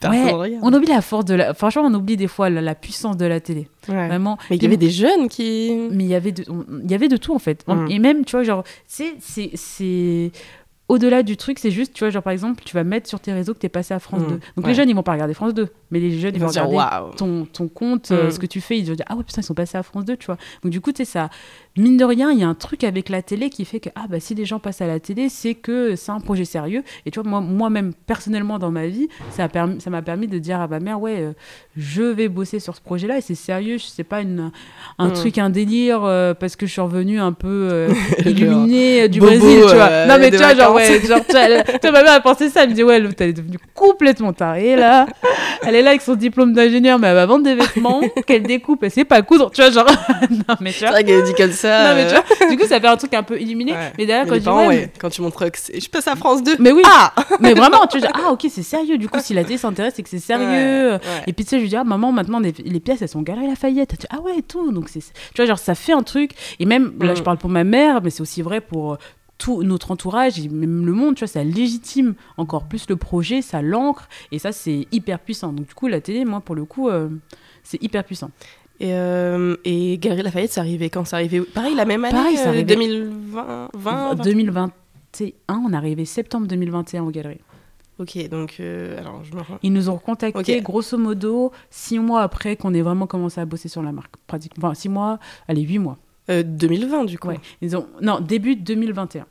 Ouais, on oublie la force de la. Franchement, on oublie des fois la, la puissance de la télé. Ouais. Vraiment. Mais il y avait des jeunes qui. mais il y avait de, il y avait de tout en fait. Mm. Et même, tu vois, genre, c'est, c'est, c'est au-delà du truc, c'est juste, tu vois, genre par exemple, tu vas mettre sur tes réseaux que t'es passé à France Mm. 2. Donc Ouais. les jeunes, ils vont pas regarder France 2, mais les jeunes, ils, Ils vont regarder ton compte, euh, Mm. ce que tu fais, ils vont dire, ah ouais, putain, ils sont passés à France 2, tu vois. Donc du coup, tu sais, ça, mine de rien, il y a un truc avec la télé qui fait que, ah bah si les gens passent à la télé, c'est que c'est un projet sérieux. Et tu vois, moi, moi-même, personnellement, dans ma vie, ça, a permis, ça m'a permis de dire à ma mère, ouais, euh, je vais bosser sur ce projet-là et c'est sérieux, c'est pas une, un Mm. truc, un délire, euh, parce que je suis revenue un peu euh, illuminée euh, du bobo, Brésil, tu vois. euh, non, mais des tu vois, genre, ouais, genre, tu vois, tu vois, ma mère a pensé ça, elle me dit, ouais, l'autre, elle est devenue complètement tarée, là. Elle est là avec son diplôme d'ingénieur, mais elle va vendre des vêtements qu'elle découpe, elle sait pas coudre, tu vois, genre, non, mais tu C'est vois. vrai qu'elle dit ça. Non, mais tu euh, vois, du coup, ça fait un truc un peu illuminé. ouais. Mais derrière, Mais quand dis, ouais, ouais, quand tu montres que je passe à France 2. mais oui, Ah mais vraiment, tu genre, ah, ok, c'est sérieux. Du coup, si la télé s'intéresse, c'est que c'est sérieux. Et puis tu sais, je lui dis, ah maman, maintenant les, les pièces elles sont Galeries Lafayette. Dit, ah ouais, et tout. Donc c'est, tu vois, genre ça fait un truc. Et même, là Mm. je parle pour ma mère, mais c'est aussi vrai pour euh, tout notre entourage et même le monde, tu vois, ça légitime encore plus le projet, ça l'ancre. Et ça, c'est hyper puissant. Donc du coup, la télé, moi, pour le coup, euh, c'est hyper puissant. Et, euh, et Galerie Lafayette, c'est arrivé quand? C'est arrivé Pareil, la même année Pareil, euh, arrivé- 2020 20, 20. 2021, on est arrivé septembre 2021 aux Galeries. Ok, donc, euh, alors je me. Ils nous ont contactés Ok. grosso modo six mois après qu'on ait vraiment commencé à bosser sur la marque. Pratiquement, enfin six mois, allez, huit mois. Euh, 2020, du coup. Ouais. Ils ont, non, début 2021.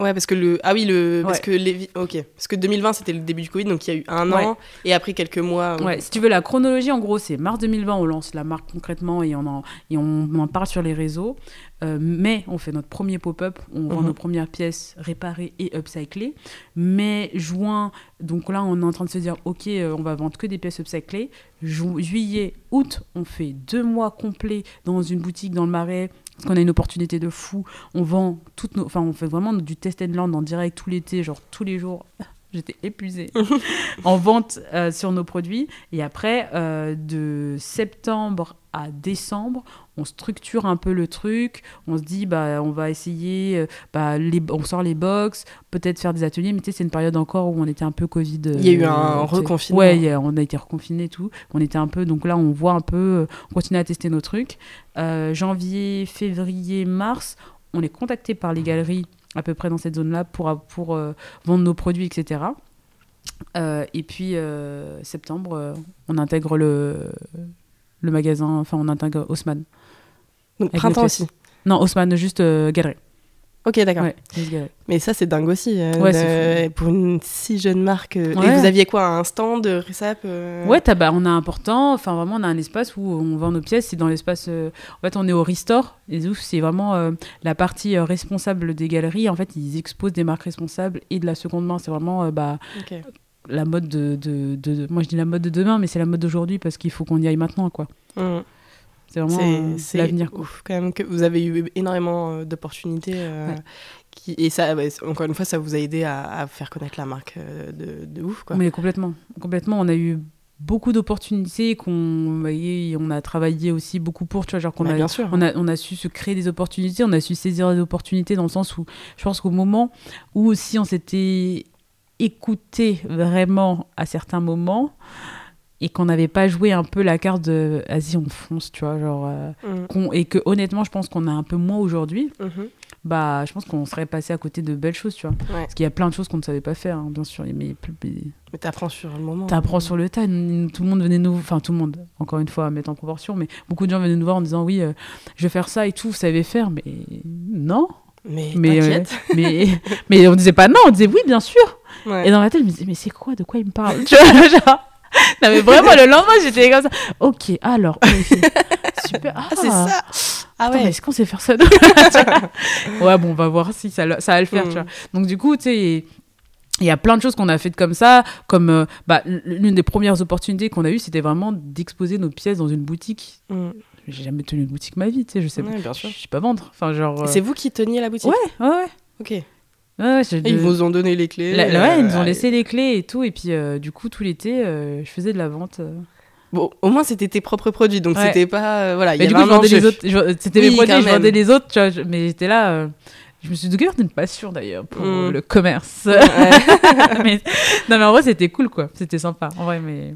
Ouais, parce que le. Ah oui, le. Parce Ouais. que les. Ok. Parce que 2020, c'était le début du Covid, donc il y a eu un Ouais. an, et après quelques mois. euh, Ouais, si tu veux la chronologie, en gros, c'est mars 2020, on lance la marque concrètement et on en, et on en parle sur les réseaux. Euh, mai, on fait notre premier pop-up, on vend Mhm. nos premières pièces réparées et upcyclées. Mai, juin, donc là, on est en train de se dire, ok, euh, on va vendre que des pièces upcyclées. Ju- juillet, août, on fait deux mois complets dans une boutique dans le Marais. Parce qu'on a une opportunité de fou. On vend toutes nos. Enfin, on fait vraiment du test and land en direct tout l'été, genre tous les jours. J'étais épuisée. en vente euh, sur nos produits. Et après, euh, de septembre à décembre, on structure un peu le truc. On se dit, bah, on va essayer, euh, bah, les, on sort les box, peut-être faire des ateliers. Mais tu sais, c'est une période encore où on était un peu Covid. Il y a eu euh, un reconfinement. Ouais, a- on a été reconfinés et tout. On était un peu, donc là, on voit un peu, euh, on continue à tester nos trucs. Euh, janvier, février, mars, on est contacté par les galeries à peu près dans cette zone-là pour, pour euh, vendre nos produits, etc. Euh, et puis euh, septembre, on intègre le, le magasin, enfin on intègre Haussmann. Donc Avec printemps aussi. Non, Haussmann, juste euh, galerie. Ok, d'accord. Ouais. Mais ça, c'est dingue aussi. euh, Ouais, c'est Pour une si jeune marque. euh, Ouais. Et vous aviez quoi Un stand de Resap euh, Ouais, bah, on a un important, enfin vraiment, on a un espace où on vend nos pièces. C'est dans l'espace. euh, en fait, on est au Restore. Et c'est vraiment euh, la partie euh, responsable des galeries. En fait, ils exposent des marques responsables et de la seconde main. C'est vraiment euh, bah, la mode de, de, de- Moi, je dis la mode de demain, mais c'est la mode d'aujourd'hui parce qu'il faut qu'on y aille maintenant, quoi. Mm. C'est vraiment euh, l'avenir. ouf, quand même, que vous avez eu énormément euh, d'opportunités. euh, Ouais. qui... Et ça, encore une fois, ça vous a aidé à, à faire connaître la marque de, de ouf, quoi. Mais complètement, complètement. On a eu beaucoup d'opportunités qu'on on a travaillé aussi beaucoup pour tu vois genre qu'on Bah, a, bien sûr. on a on a su se créer des opportunités on a su saisir des opportunités dans le sens où je pense qu'au moment où aussi on s'était écouté vraiment à certains moments et qu'on n'avait pas joué un peu la carte de vas-y on fonce tu vois genre euh, Mm. et que honnêtement je pense qu'on a un peu moins aujourd'hui Mhm. bah je pense qu'on serait passé à côté de belles choses tu vois Ouais. parce qu'il y a plein de choses qu'on ne savait pas faire hein, bien sûr mais, mais Mais t'apprends sur le moment. T'apprends sur le tas. Tout le monde venait nous, enfin tout le monde, encore une fois, à mettre en proportion, mais beaucoup de gens venaient nous voir en disant oui, euh, je vais faire ça et tout, vous savez faire, mais non. Mais, Mais, euh, mais, mais on disait pas non, on disait oui, bien sûr. Ouais. Et dans ma tête, je me disais mais c'est quoi, de quoi il me parle Tu vois, genre. Non mais vraiment, le lendemain, j'étais comme ça. Ok, alors, super. Ah, Ah, c'est ça Ah mais ouais. est-ce qu'on sait faire ça Ouais, bon, on va voir si ça, ça va le faire, Mm. tu vois. Donc, du coup, tu sais, il y a plein de choses qu'on a faites comme ça. Comme euh, bah, l'une des premières opportunités qu'on a eues, c'était vraiment d'exposer nos pièces dans une boutique. Mm. J'ai jamais tenu une boutique ma vie, tu sais, je sais pas. Ouais, sûr. Je sais pas vendre. Enfin, genre. Et euh, C'est vous qui teniez la boutique? Ouais, ouais, ouais. Ok. Et Ouais, ouais, j'ai ils vous ont donné les clés. La- euh, ouais, ils nous ont allez. laissé les clés et tout. Et puis, euh, du coup, tout l'été, euh, je faisais de la vente. euh. Bon, au moins c'était tes propres produits, donc c'était pas. euh, voilà, il y du avait coup, je vendais les autres. C'était Oui, mes produits, je vendais les autres, tu vois. je- Mais j'étais là. euh, Je me suis découvert une passion d'ailleurs pour Mm. le commerce. Mais, non, mais en vrai, c'était cool, quoi. C'était sympa. En vrai, mais.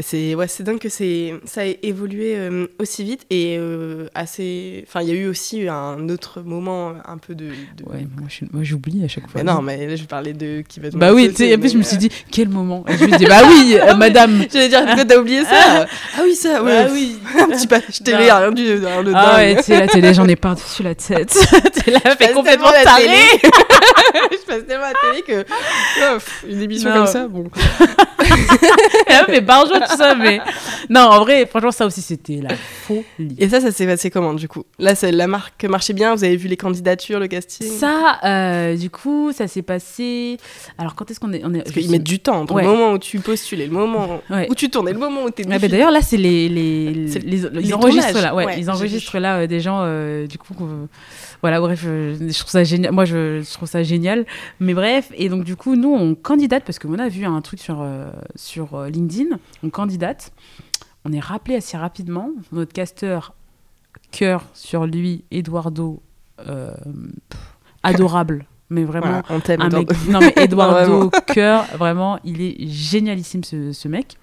C'est ouais, c'est dingue que c'est ça ait évolué euh, aussi vite et euh, assez. Enfin, il y a eu aussi un autre moment un peu de. de- Ouais, moi, je j'oublie à chaque fois. Mais non, mais là, je parlais de qui va. Bah oui, tu sais, et puis je me suis dit, quel moment? Et je me dit, bah oui, euh, madame. J'allais dire, pourquoi t'as oublié ça? Ah oui, ça, ouais. Ah oui. un petit passage télé, Non. rien du Ah ouais, tu sais, la télé, j'en ai par-dessus la tête. T'es là, Je fait complètement taré. je passe tellement à la télé que oh, une émission comme ça, bon. Elle a fait barjo, tout ça, mais. Non, en vrai, franchement, ça aussi, c'était la folie. Et ça, ça s'est passé comment du coup? Là, c'est la marque marchait bien. Vous avez vu les candidatures, le casting? Ça, euh, du coup, ça s'est passé. Alors, quand est-ce qu'on est. On est Parce qu'ils mettent du temps entre Ouais. le moment où tu postulais, le moment Ouais. où tu tournais, le moment où t'es Ouais, bah, D'ailleurs, là, c'est les, les, C'est les, les ils enregistrent là, ouais, ils enregistrent là euh, des gens, euh, du coup, qu'on- voilà, bref, euh, je trouve ça génial. Moi, je, je trouve ça génial. Mais bref, et donc, du coup, nous, on candidate parce qu'on a vu un truc sur, euh, sur euh, LinkedIn, on candidate. On est rappelé assez rapidement. Notre casteur, cœur sur lui, Eduardo, euh, pff, adorable, mais vraiment. Voilà, on t'aime. Eduardo. mec- non mais Eduardo. Cœur, vraiment, il est génialissime ce, ce mec.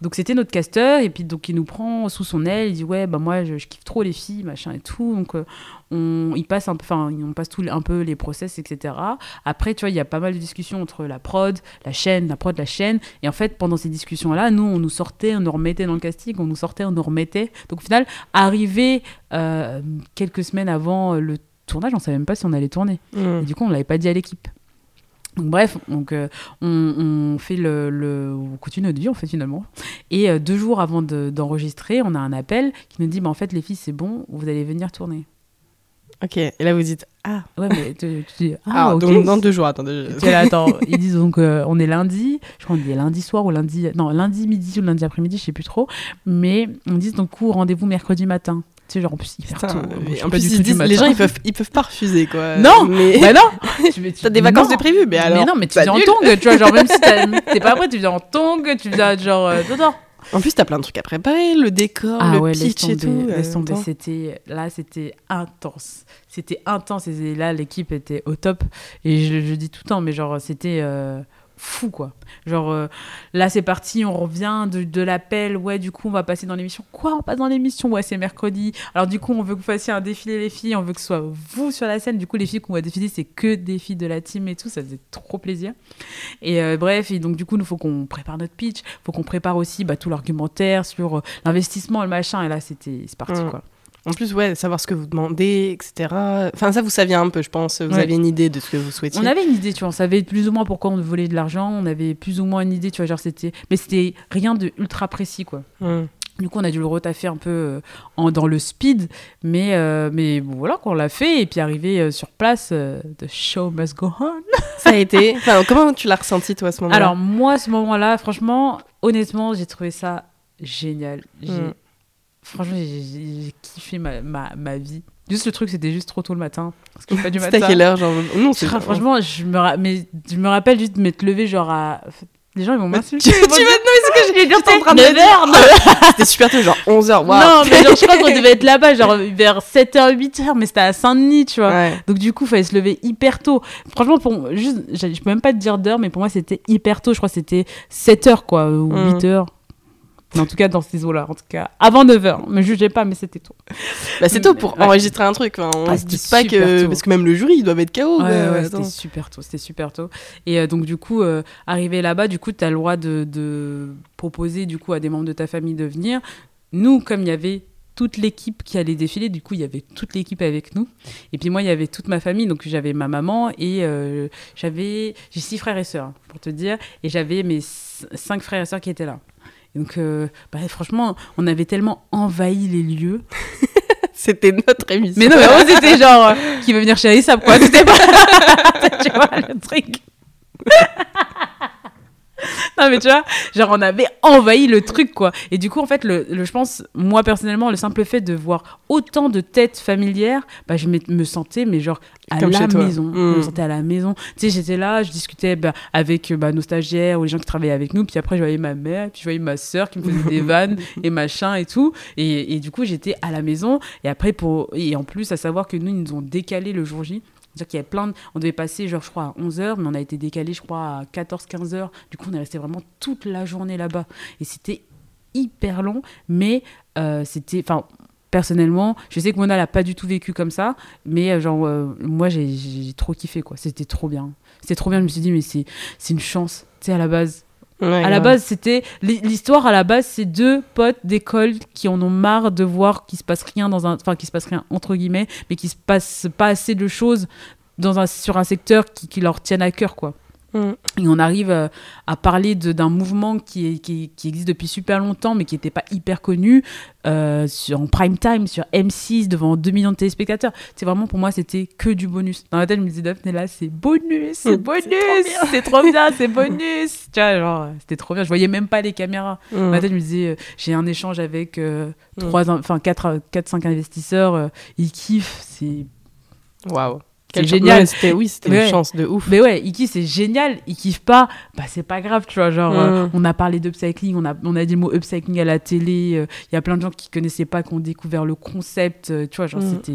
Donc c'était notre casteur et puis donc il nous prend sous son aile, il dit ouais bah moi je, je kiffe trop les filles machin et tout donc euh, on il passe un peu enfin on passe tout un peu les process etc. Après tu vois il y a pas mal de discussions entre la prod, la chaîne, la prod, la chaîne et en fait pendant ces discussions là nous on nous sortait, on nous remettait dans le casting, on nous sortait, on nous remettait donc au final arrivé euh, quelques semaines avant le tournage on savait même pas si on allait tourner. Mm. Et du coup, on l'avait pas dit à l'équipe. Donc, bref, donc, euh, on, on fait le, le- On continue notre vie, en fait, finalement. Et euh, deux jours avant de- d'enregistrer, on a un appel qui nous dit bah, En fait, les filles, c'est bon, vous allez venir tourner. Ok. Et là, vous dites ah. Ouais, mais tu, tu dis Ah, Ah, donc dans deux jours. Attendez. je- là, attends, ils disent donc euh, on est lundi, je crois qu'on est lundi soir ou lundi, non lundi midi ou lundi après-midi, je sais plus trop, mais on dit donc coup rendez-vous mercredi matin. Tu sais genre en plus hyper Putain, tôt. en plus, ils disent, les gens, ils peuvent, ils peuvent pas refuser, quoi. Non. mais Bah non Tu- t'as des vacances non. de prévues, mais alors. mais non, mais tu bah, viens en tongue, tu vois, genre même si t'as- t'es pas prêt, tu viens en tongue, tu viens genre euh, dedans. En plus, t'as plein de trucs à préparer, le décor, Ah le ouais, pitch et tout. laisse euh, tomber, c'était là, c'était intense, c'était intense et là l'équipe était au top et je, je dis tout le temps, mais genre c'était euh, fou quoi. Genre euh, là c'est parti, on revient de, de l'appel, ouais du coup on va passer dans l'émission. Quoi, on passe dans l'émission? Ouais c'est mercredi. Alors du coup on veut que vous fassiez un défilé les filles, on veut que ce soit vous sur la scène. Du coup les filles qu'on va défiler c'est que des filles de la team et tout, ça faisait trop plaisir. Et euh, bref, et donc du coup, il faut qu'on prépare notre pitch, faut qu'on prépare aussi bah, tout l'argumentaire sur euh, l'investissement, le machin. Et là, c'était c'est parti Mm. quoi. En plus, ouais, savoir ce que vous demandez, etc. Enfin, ça, vous saviez un peu, je pense. Vous Ouais. aviez une idée de ce que vous souhaitiez. On avait une idée, tu vois, on savait plus ou moins pourquoi on volait de l'argent, on avait plus ou moins une idée, tu vois, genre c'était. Mais c'était rien de ultra précis quoi. Mm. Du coup, on a dû le retaffer un peu euh, en, dans le speed, mais, euh, mais bon, voilà, qu'on l'a fait. Et puis arrivé euh, sur place, euh, the show must go on. Ça a été. Enfin, comment tu l'as ressenti, toi, à ce moment-là? Alors, moi, à ce moment-là, franchement, honnêtement, j'ai trouvé ça génial. J'ai- Mm. Franchement, j'ai- kiffé ma, ma, ma vie. Juste le truc, c'était juste trop tôt le matin. Parce que je suis pas du C'était matin. à quelle heure genre... Non, c'est Ah, franchement, je me, mais, je me rappelle juste de m'être levée genre à les gens ils vont m'insulter. tu tu mais c'est ce que j'allais dire, t'es en train de 9 me. C'était super tôt, genre 11h. Non, mais genre, je crois qu'on devait être là-bas, genre vers 7h, 8h, mais c'était à Saint-Denis, tu vois. Ouais. Donc du coup, il fallait se lever hyper tôt. Franchement, pour juste, je je peux même pas te dire d'heure, mais pour moi, c'était hyper tôt. Je crois que c'était 7h, quoi, ou Mm. 8h. En tout cas, dans ces eaux-là, en tout cas, avant 9h. Me jugez pas, mais c'était tôt. Bah, c'est tôt pour Ouais. enregistrer un truc. enfin, on Ah, se dit pas que. tôt. Parce que même le jury, ils doivent être KO. Ouais, c'était super tôt, c'était super tôt. Et euh, donc du coup, euh, arrivé là-bas, du coup, tu as le droit de, de proposer du coup à des membres de ta famille de venir. Nous, comme il y avait toute l'équipe qui allait défiler, du coup, il y avait toute l'équipe avec nous. Et puis moi, il y avait toute ma famille, donc j'avais ma maman et euh, j'avais j'ai six frères et sœurs hein, pour te dire, et j'avais mes cinq frères et sœurs qui étaient là. Donc, euh, bah, franchement, on avait tellement envahi les lieux. C'était notre émission. Mais non, mais c'était genre, euh, qui veut venir chez Aïssab, quoi. C'était pas. tu vois, le truc. non, mais tu vois, genre, on avait envahi le truc, quoi. Et du coup, en fait, le, le- je pense, moi, personnellement, le simple fait de voir autant de têtes familières, bah, je me, me sentais, mais genre, à Comme la maison. Je Mm. me sentais à la maison. Tu sais, j'étais là, je discutais bah, avec euh, bah, nos stagiaires ou les gens qui travaillaient avec nous. Puis après, je voyais ma mère, puis je voyais ma sœur qui me faisait des vannes et machin et tout. Et, et du coup, j'étais à la maison. Et après, pour... et en plus, à savoir que nous, ils nous ont décalé le jour J. C'est-à-dire qu'il y avait plein de... On devait passer, genre, je crois, à 11h, mais on a été décalé, je crois, à 14-15 heures. Du coup, on est resté vraiment toute la journée là-bas. Et c'était hyper long, mais euh, c'était... Enfin, personnellement, je sais que Mona l'a pas du tout vécu comme ça, mais euh, genre, euh, moi, j'ai trop kiffé, quoi. C'était trop bien. C'était trop bien, je me suis dit, mais c'est c'est une chance, tu sais, à la base. Ouais, À la base, c'était l'histoire à la base, c'est deux potes d'école qui en ont marre de voir qu'il se passe rien dans un, enfin qu'il se passe rien entre guillemets, mais qu'il se passe pas assez de choses dans un sur un secteur qui, qui leur tienne à cœur quoi. Et on arrive euh, à parler d'un mouvement qui, est, qui, qui existe depuis super longtemps, mais qui n'était pas hyper connu, euh, sur, en prime time, sur M6, devant 2 millions de téléspectateurs. C'est vraiment, pour moi, c'était que du bonus. Dans ma tête, je me disais, Daphné, là, c'est bonus, c'est bonus, c'est trop bien. c'est bonus. Tu vois, genre, c'était trop bien. Je voyais même pas les caméras. Mm. Dans ma tête, je me disais, euh, j'ai un échange avec euh, Mm. trois, in- enfin, 4, 5 investisseurs, ils kiffent, c'est Waouh. C'est génial. c'était- oui, c'était Ouais. une chance de ouf. Mais ouais, ils kiffent, c'est génial. Ils kiffent pas, bah c'est pas grave, tu vois. Genre, euh, Mm. on a parlé d'upcycling, on a, on a dit le mot upcycling à la télé. euh, Il y a plein de gens qui connaissaient pas, qui ont découvert le concept. euh, tu vois, genre, Mm. c'était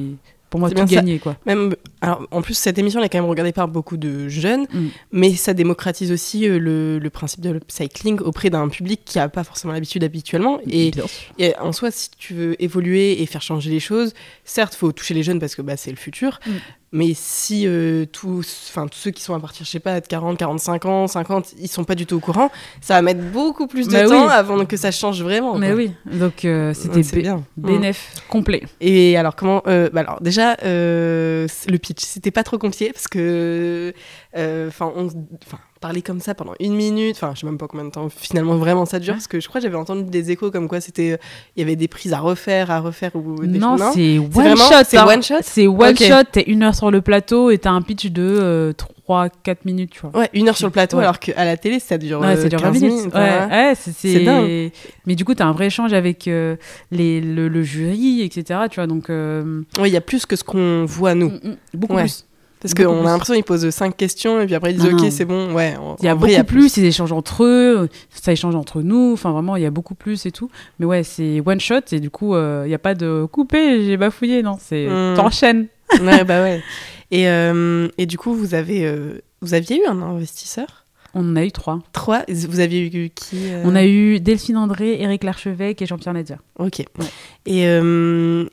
pour moi tout gagné, quoi. Même, alors, en plus, cette émission elle est quand même regardée par beaucoup de jeunes, Mm. mais ça démocratise aussi euh, le, le principe de l'upcycling auprès d'un public qui n'a pas forcément l'habitude habituellement. Et, et en soi, si tu veux évoluer et faire changer les choses, certes, faut toucher les jeunes parce que bah, c'est le futur. Mm. Mais si euh, tous, enfin tous ceux qui sont à partir, je sais pas, de 40, 45 ans, 50, ils sont pas du tout au courant, ça va mettre beaucoup plus de Bah temps oui. avant que ça change vraiment. Mais quoi. oui, donc euh, c'était bien. Mm. bénéf complet. Et alors comment bah alors déjà le pitch c'était pas trop compliqué parce que euh, enfin on enfin parler comme ça pendant une minute enfin je sais même pas combien de temps finalement vraiment ça dure parce que je crois que j'avais entendu des échos comme quoi c'était euh, il y avait des prises à refaire à refaire ou des Non, c'est one vraiment- shot. c'est hein. one shot C'est one shot. T'es une heure sur le plateau et t'as un pitch de 3-4 minutes, tu vois. ouais une heure sur le plateau Ouais. alors qu'à la télé ça dure, Ouais, euh, ça dure 20 15 minutes. minutes, ouais, ouais, c'est, dingue. Mais du coup, tu as un vrai échange avec euh, les, le, le jury, etc. Tu vois, donc. euh, Ouais, il y a plus que ce qu'on voit nous mm, mm, beaucoup plus. parce qu'on plus. a l'impression qu'ils posent cinq questions et puis après ils disent Non, ok c'est bon ouais Il y a beaucoup plus, ils échangent entre eux, ça échange entre nous, enfin vraiment, il y a beaucoup plus et tout. Mais ouais, c'est one shot et du coup, euh, il n'y a pas de couper, j'ai bafouillé, non, c'est Mm. t'enchaînes. ouais bah ouais et, euh, et du coup vous avez euh, vous aviez eu un investisseur? On en a eu trois. Trois, vous aviez eu qui euh? On a eu Delphine André, Éric Larchevêque et Jean-Pierre Nadia. Ok. Et,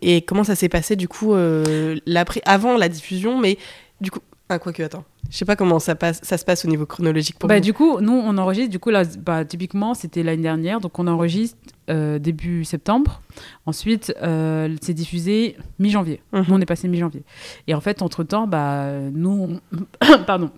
et comment ça s'est passé du coup avant la diffusion, mais du coup, ah quoi que attends, je sais pas comment ça passe, ça se passe au niveau chronologique pour Bah, vous. du coup, nous, on enregistre, du coup, là, bah, typiquement, c'était l'année dernière, donc on enregistre euh, début septembre. Ensuite, euh, c'est diffusé mi-janvier. Mhm. Nous, on est passé mi-janvier. Et en fait, entre-temps, bah, nous, on- pardon.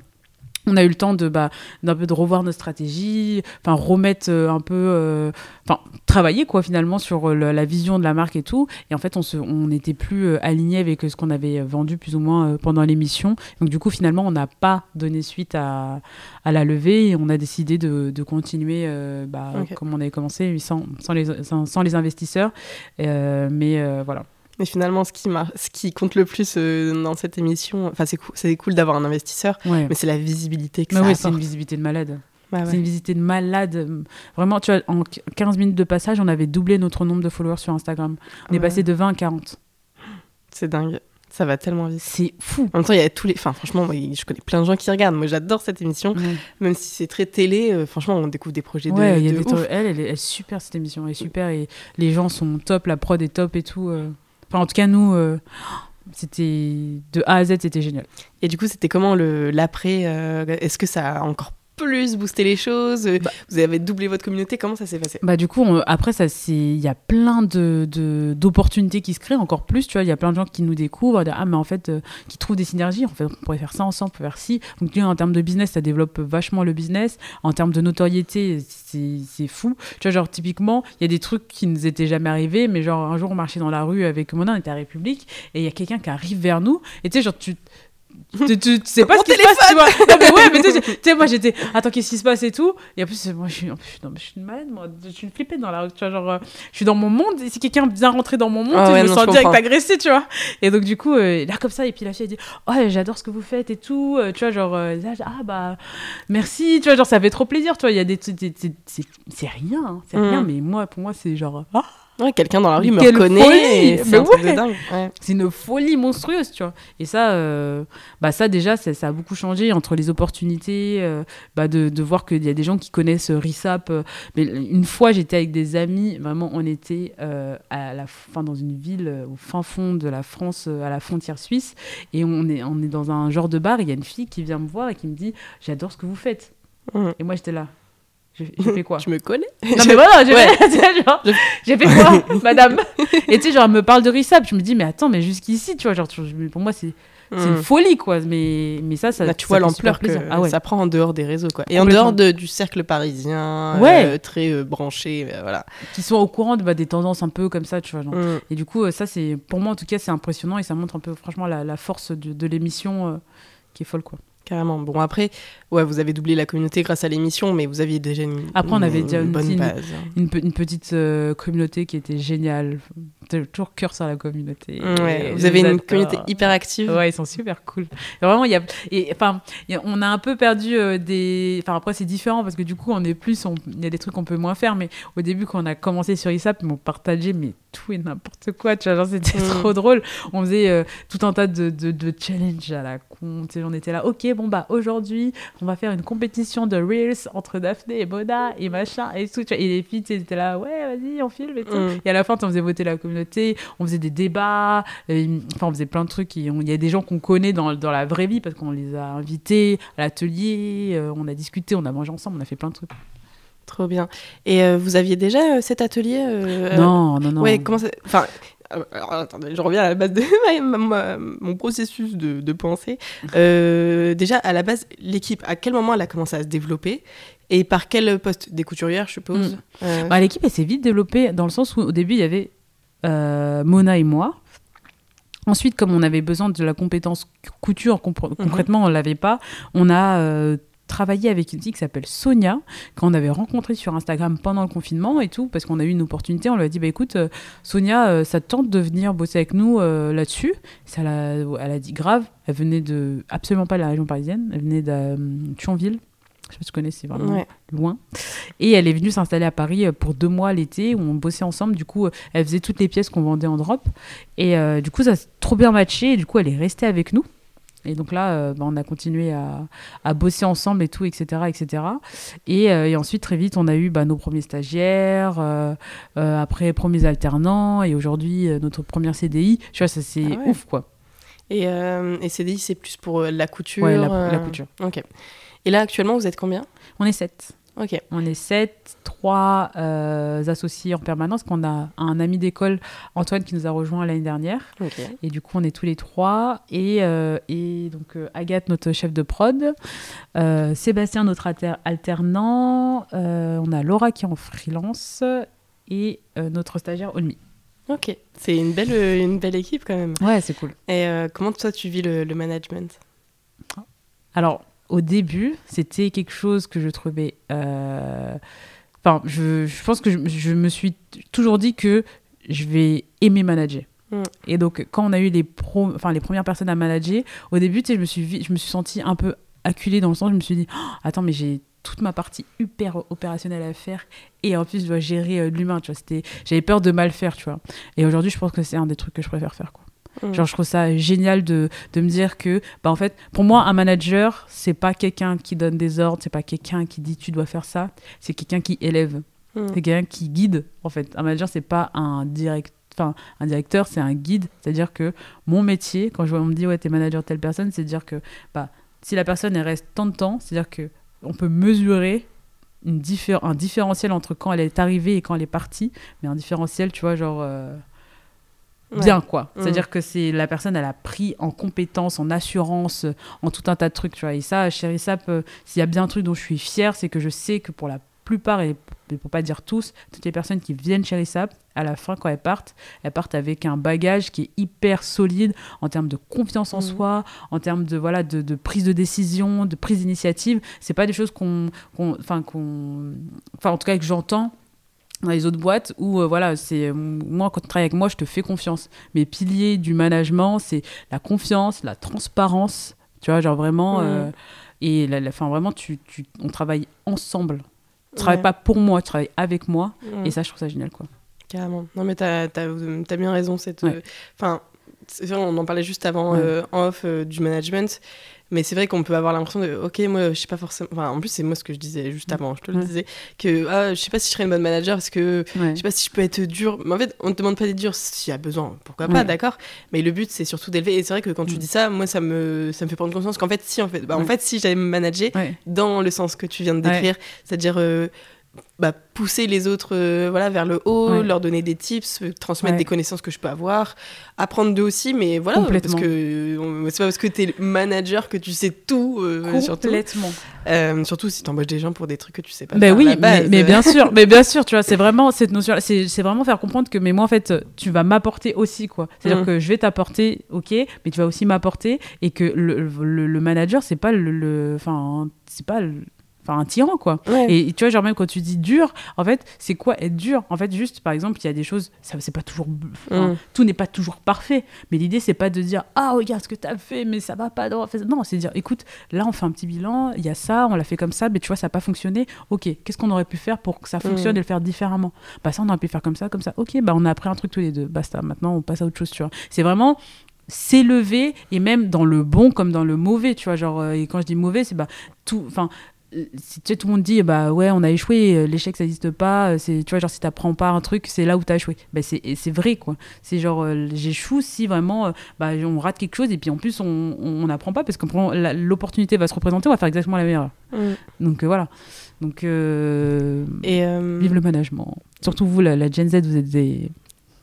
On a eu le temps de, bah, d'un peu de revoir notre stratégie, enfin remettre euh, un peu, euh, enfin travailler quoi finalement sur euh, la vision de la marque et tout. Et en fait, on se, on n'était plus aligné avec ce qu'on avait vendu plus ou moins pendant l'émission. Donc du coup, finalement, on n'a pas donné suite à, à la levée et on a décidé de, de continuer bah, comme on avait commencé sans, sans, les, sans, sans les investisseurs. Mais voilà. Mais finalement, ce qui, ce qui compte le plus euh, dans cette émission, enfin c'est cool, c'est cool d'avoir un investisseur, Ouais. mais c'est la visibilité que Mais ça ouais, c'est une visibilité de malade. Ouais, C'est une visibilité de malade. Vraiment, tu vois, en 15 minutes de passage, on avait doublé notre nombre de followers sur Instagram. On est passé de 20 à 40. C'est dingue. Ça va tellement vite. C'est fou. En même temps, il y a tous les. Enfin, franchement, moi, je connais plein de gens qui regardent. Moi, j'adore cette émission. Ouais, Même si c'est très télé, euh, franchement, on découvre des projets de. Y a de des ouf. trucs- Elle, elle est, elle est super cette émission. Elle est super et les gens sont top, la prod est top et tout. euh. En tout cas, nous, euh, c'était de A à Z, c'était génial. Et du coup, c'était comment l'après euh, Est-ce que ça a encore plus boosté les choses Euh, Bah. Vous avez doublé votre communauté Comment ça s'est passé? Bah du coup, on- après ça, c'est il y a plein de d'opportunités qui se créent encore plus. Tu vois, il y a plein de gens qui nous découvrent, ah mais en fait, euh, qui trouvent des synergies. En fait, on pourrait faire ça ensemble, on peut faire ci. Donc là, en termes de business, ça développe vachement le business. En termes de notoriété, c'est c'est fou. Tu vois, genre typiquement, il y a des trucs qui nous étaient jamais arrivés, mais genre un jour on marchait dans la rue avec Mona, on était à République, et il y a quelqu'un qui arrive vers nous, et tu sais, genre tu tu, tu, tu sais pas Mon ce qui se passe, tu vois. Non, mais ouais, mais tu sais, moi j'étais, attends, qu'est-ce qui se passe et tout. Et en plus, moi je suis, en plus, non, mais je suis une malade, moi. Je suis une flippée dans la rue, tu vois. Genre, euh, je suis dans mon monde, et si quelqu'un vient rentrer dans mon monde, Ah ouais, je me non, sens je direct agressée, tu vois. Et donc, du coup, euh, là, comme ça, et puis la fille, elle dit, oh, j'adore ce que vous faites et tout. euh, tu vois, genre, euh, là, ah bah, merci, tu vois, genre, ça fait trop plaisir, tu vois. Il y a des c'est rien, hein, c'est Mm. rien, mais moi, pour moi, c'est genre, ah, Ouais, quelqu'un dans la rue me Quelle reconnaît. C'est un truc de ouais. c'est une folie monstrueuse, tu vois. Et ça, euh, bah ça déjà, ça, ça a beaucoup changé entre les opportunités, euh, bah de, de voir qu'il y a des gens qui connaissent euh, RISAP. euh, mais une fois, j'étais avec des amis, vraiment, on était à la fin dans une ville au fin fond de la France, à la frontière suisse, et on est, on est dans un genre de bar. Il y a une fille qui vient me voir et qui me dit, j'adore ce que vous faites. Mm. Et moi, j'étais là. J'ai fait quoi? Tu me connais? Non mais voilà, j'ai Ouais. fait, fait quoi, madame? Et tu sais, genre, elle me parle de RISAP, je me dis, mais attends, mais jusqu'ici, tu vois, genre, pour moi, c'est une Mm. folie, quoi. Mais, mais ça, ça. Là, tu ça vois l'ampleur que. Ah ouais. ça prend en dehors des réseaux. Quoi. Et en dehors de- du cercle parisien, Ouais. euh, très euh, branché. euh, voilà. Qui sont au courant de, bah, des tendances un peu comme ça, tu vois. genre. Mm. Et du coup, euh, ça, c'est, pour moi, en tout cas, c'est impressionnant et ça montre un peu, franchement, la, la force de, de l'émission qui est folle, quoi. Carrément. Bon, après, ouais, vous avez doublé la communauté grâce à l'émission, mais vous aviez déjà une, Après, on avait déjà une bonne une- base. Une petite euh, communauté qui était géniale. Toujours cœur sur la communauté. Ouais, vous avez une communauté hyper active. Ouais, ils sont super cool. Et vraiment, il y a, et, enfin, il y a- on a un peu perdu euh, des. Enfin, après, c'est différent parce que du coup, on est plus, on- il y a des trucs qu'on peut moins faire. Mais au début, quand on a commencé sur ISAP, ils m'ont partagé mais tout et n'importe quoi. Tu vois, genre, c'était Mm. trop drôle. On faisait euh, tout un tas de, de, de challenges à la con. On était là, ok, bon bah aujourd'hui, on va faire une compétition de reels entre Daphné et Boda et machin et tout. Et les filles, étaient là, ouais, vas-y, on filme et tout. Mm. Et à la fin, on faisait voter la communauté, on faisait des débats, euh, enfin, on faisait plein de trucs. Il y a des gens qu'on connaît dans, dans la vraie vie parce qu'on les a invités à l'atelier, euh, on a discuté, on a mangé ensemble, on a fait plein de trucs. Trop bien. Et euh, vous aviez déjà cet atelier non, non, non. Ouais, comment ça. Enfin. alors, attendez, je reviens à la base de ma- ma- ma- mon processus de, de pensée. Euh, déjà, à la base, l'équipe, à quel moment elle a commencé à se développer Et par quel poste? Des couturières, je suppose Mm. Euh, Bah, L'équipe, elle s'est vite développée dans le sens où au début, il y avait Mona et moi. Ensuite, comme on avait besoin de la compétence couture, compr- concrètement, on l'avait pas, on a euh, travaillé avec une fille qui s'appelle Sonia, qu'on avait rencontrée sur Instagram pendant le confinement et tout, parce qu'on a eu une opportunité. On lui a dit, bah écoute, euh, Sonia, euh, ça te tente de venir bosser avec nous euh, là-dessus? Ça, Elle a dit grave. Elle venait de absolument pas de la région parisienne, elle venait de euh, Thionville. Je sais pas si tu connais, c'est vraiment Ouais. loin. Et elle est venue s'installer à Paris euh, pour deux mois l'été où on bossait ensemble. Du coup, euh, elle faisait toutes les pièces qu'on vendait en drop. Et euh, du coup, ça s'est trop bien matché. Et du coup, elle est restée avec nous. Et donc là, euh, bah, on a continué à, à bosser ensemble et tout, etc. etc. Et, euh, et ensuite, très vite, on a eu bah, nos premiers stagiaires, euh, après premiers alternants, et aujourd'hui, notre première CDI. Tu vois, ça c'est Ah ouais. ouf, quoi. Et, et CDI, c'est plus pour la couture Ouais, la, la couture. Ok. Et là, actuellement, vous êtes combien On est sept. Ok. On est sept, trois euh, associés en permanence. Qu'on a un ami d'école, Antoine, qui nous a rejoint l'année dernière. Et du coup, on est tous les trois. Et, euh, et donc, euh, Agathe, notre chef de prod. euh, Sébastien, notre alter- alternant. on a Laura qui est en freelance. Et notre stagiaire, Olmi. Ok. C'est une belle, une belle équipe quand même. Ouais, c'est cool. Et comment toi, tu vis le, le management? Alors, au début, c'était quelque chose que je trouvais. euh, Enfin, je, je pense que je, je me suis toujours dit que je vais aimer manager. Mm. Et donc, quand on a eu les, pro... enfin, les premières personnes à manager, au début, tu sais, je me suis, je me suis sentie un peu acculée dans le sens, je me suis dit, Oh, attends, mais j'ai toute ma partie hyper opérationnelle à faire et en plus je dois gérer euh, l'humain tu vois c'était j'avais peur de mal faire tu vois et aujourd'hui je pense que c'est un des trucs que je préfère faire quoi Mm. genre je trouve ça génial de, de me dire que bah en fait pour moi un manager c'est pas quelqu'un qui donne des ordres c'est pas quelqu'un qui dit tu dois faire ça. C'est quelqu'un qui élève. Mm. c'est quelqu'un qui guide en fait. Un manager c'est pas un direct enfin un directeur c'est un guide. C'est à dire que mon métier quand je vois on me dit ouais t'es manager de telle personne c'est dire que bah si la personne elle reste tant de temps c'est à dire que on peut mesurer une diffé- un différentiel entre quand elle est arrivée et quand elle est partie. Mais un différentiel tu vois genre euh, bien quoi Mm. c'est à dire que c'est la personne elle a pris en compétence en assurance en tout un tas de trucs tu vois et ça chez euh, s'il y a bien un truc dont je suis fière c'est que je sais que pour la plupart et pour pas dire tous toutes les personnes qui viennent chez Rissap à la fin quand elles partent elles partent avec un bagage qui est hyper solide en termes de confiance en Mhm. soi en termes de voilà de, de prise de décision de prise d'initiative c'est pas des choses qu'on enfin qu'on enfin en tout cas que j'entends dans les autres boîtes où euh, voilà c'est moi quand tu travailles avec moi je te fais confiance mes piliers du management c'est la confiance la transparence tu vois genre vraiment euh, et la, vraiment tu, tu on travaille ensemble tu travailles Ouais. pas pour moi tu travailles avec moi et ça je trouve ça génial quoi Carrément. Non, mais t'as as, bien raison. Cette, Ouais. euh, Enfin, on en parlait juste avant Ouais. euh, en off euh, du management. Mais c'est vrai qu'on peut avoir l'impression de, ok, moi, je sais pas forcément. Enfin, en plus, c'est moi ce que je disais juste avant, je te le Ouais. disais, que ah, je sais pas si je serais une bonne manager parce que ouais. je sais pas si je peux être dur. Mais en fait, on ne te demande pas d'être dur s'il y a besoin, pourquoi pas, Ouais. d'accord. Mais le but, c'est surtout d'élever. Et c'est vrai que quand tu Mm. dis ça, moi, ça me, ça me fait prendre conscience qu'en fait, si, en fait, bah, en fait, si j'allais me manager Ouais. dans le sens que tu viens de décrire, c'est-à-dire euh, bah, pousser les autres euh, voilà, vers le haut, Ouais. leur donner des tips, euh, transmettre Ouais. des connaissances que je peux avoir, apprendre d'eux aussi, mais voilà, parce que euh, c'est pas parce que t'es le manager que tu sais tout, euh, surtout. complètement surtout si t'embauches des gens pour des trucs que tu sais pas. Ben oui, la base. mais, mais bien sûr, mais bien sûr, tu vois, c'est vraiment cette notion, c'est vraiment faire comprendre que, mais moi en fait, tu vas m'apporter aussi quoi. C'est-à-dire Mm. que je vais t'apporter, ok, mais tu vas aussi m'apporter et que le, le, le manager c'est pas le- enfin, c'est pas le- Enfin, un tyran, quoi. Ouais. Et tu vois, genre, même quand tu dis dur, en fait, c'est quoi être dur? En fait, juste, par exemple, il y a des choses, ça c'est pas toujours. enfin, Mm. Tout n'est pas toujours parfait. Mais l'idée, c'est pas de dire, ah, regarde ce que t'as fait, mais ça va pas. Non, non c'est dire, écoute, là, on fait un petit bilan, il y a ça, on l'a fait comme ça, mais tu vois, ça n'a pas fonctionné. Ok, qu'est-ce qu'on aurait pu faire pour que ça fonctionne Mm. et le faire différemment Bah, ça, on aurait pu faire comme ça, comme ça. Ok, bah, on a appris un truc tous les deux. Basta, maintenant, on passe à autre chose, tu vois. C'est vraiment s'élever et même dans le bon comme dans le mauvais tu vois genre euh, et quand je dis mauvais c'est bah tout enfin si tu sais, tout le monde dit bah ouais on a échoué euh, l'échec ça n'existe pas euh, c'est tu vois genre si t'apprends pas un truc c'est là où t'as échoué. Bah c'est c'est vrai quoi. C'est genre euh, j'échoue si vraiment euh, bah on rate quelque chose et puis en plus on on n'apprend pas parce que l'opportunité va se représenter on va faire exactement la même erreur. Mm. donc euh, voilà. Donc Et vive le management. Surtout vous la, la Gen Z vous êtes des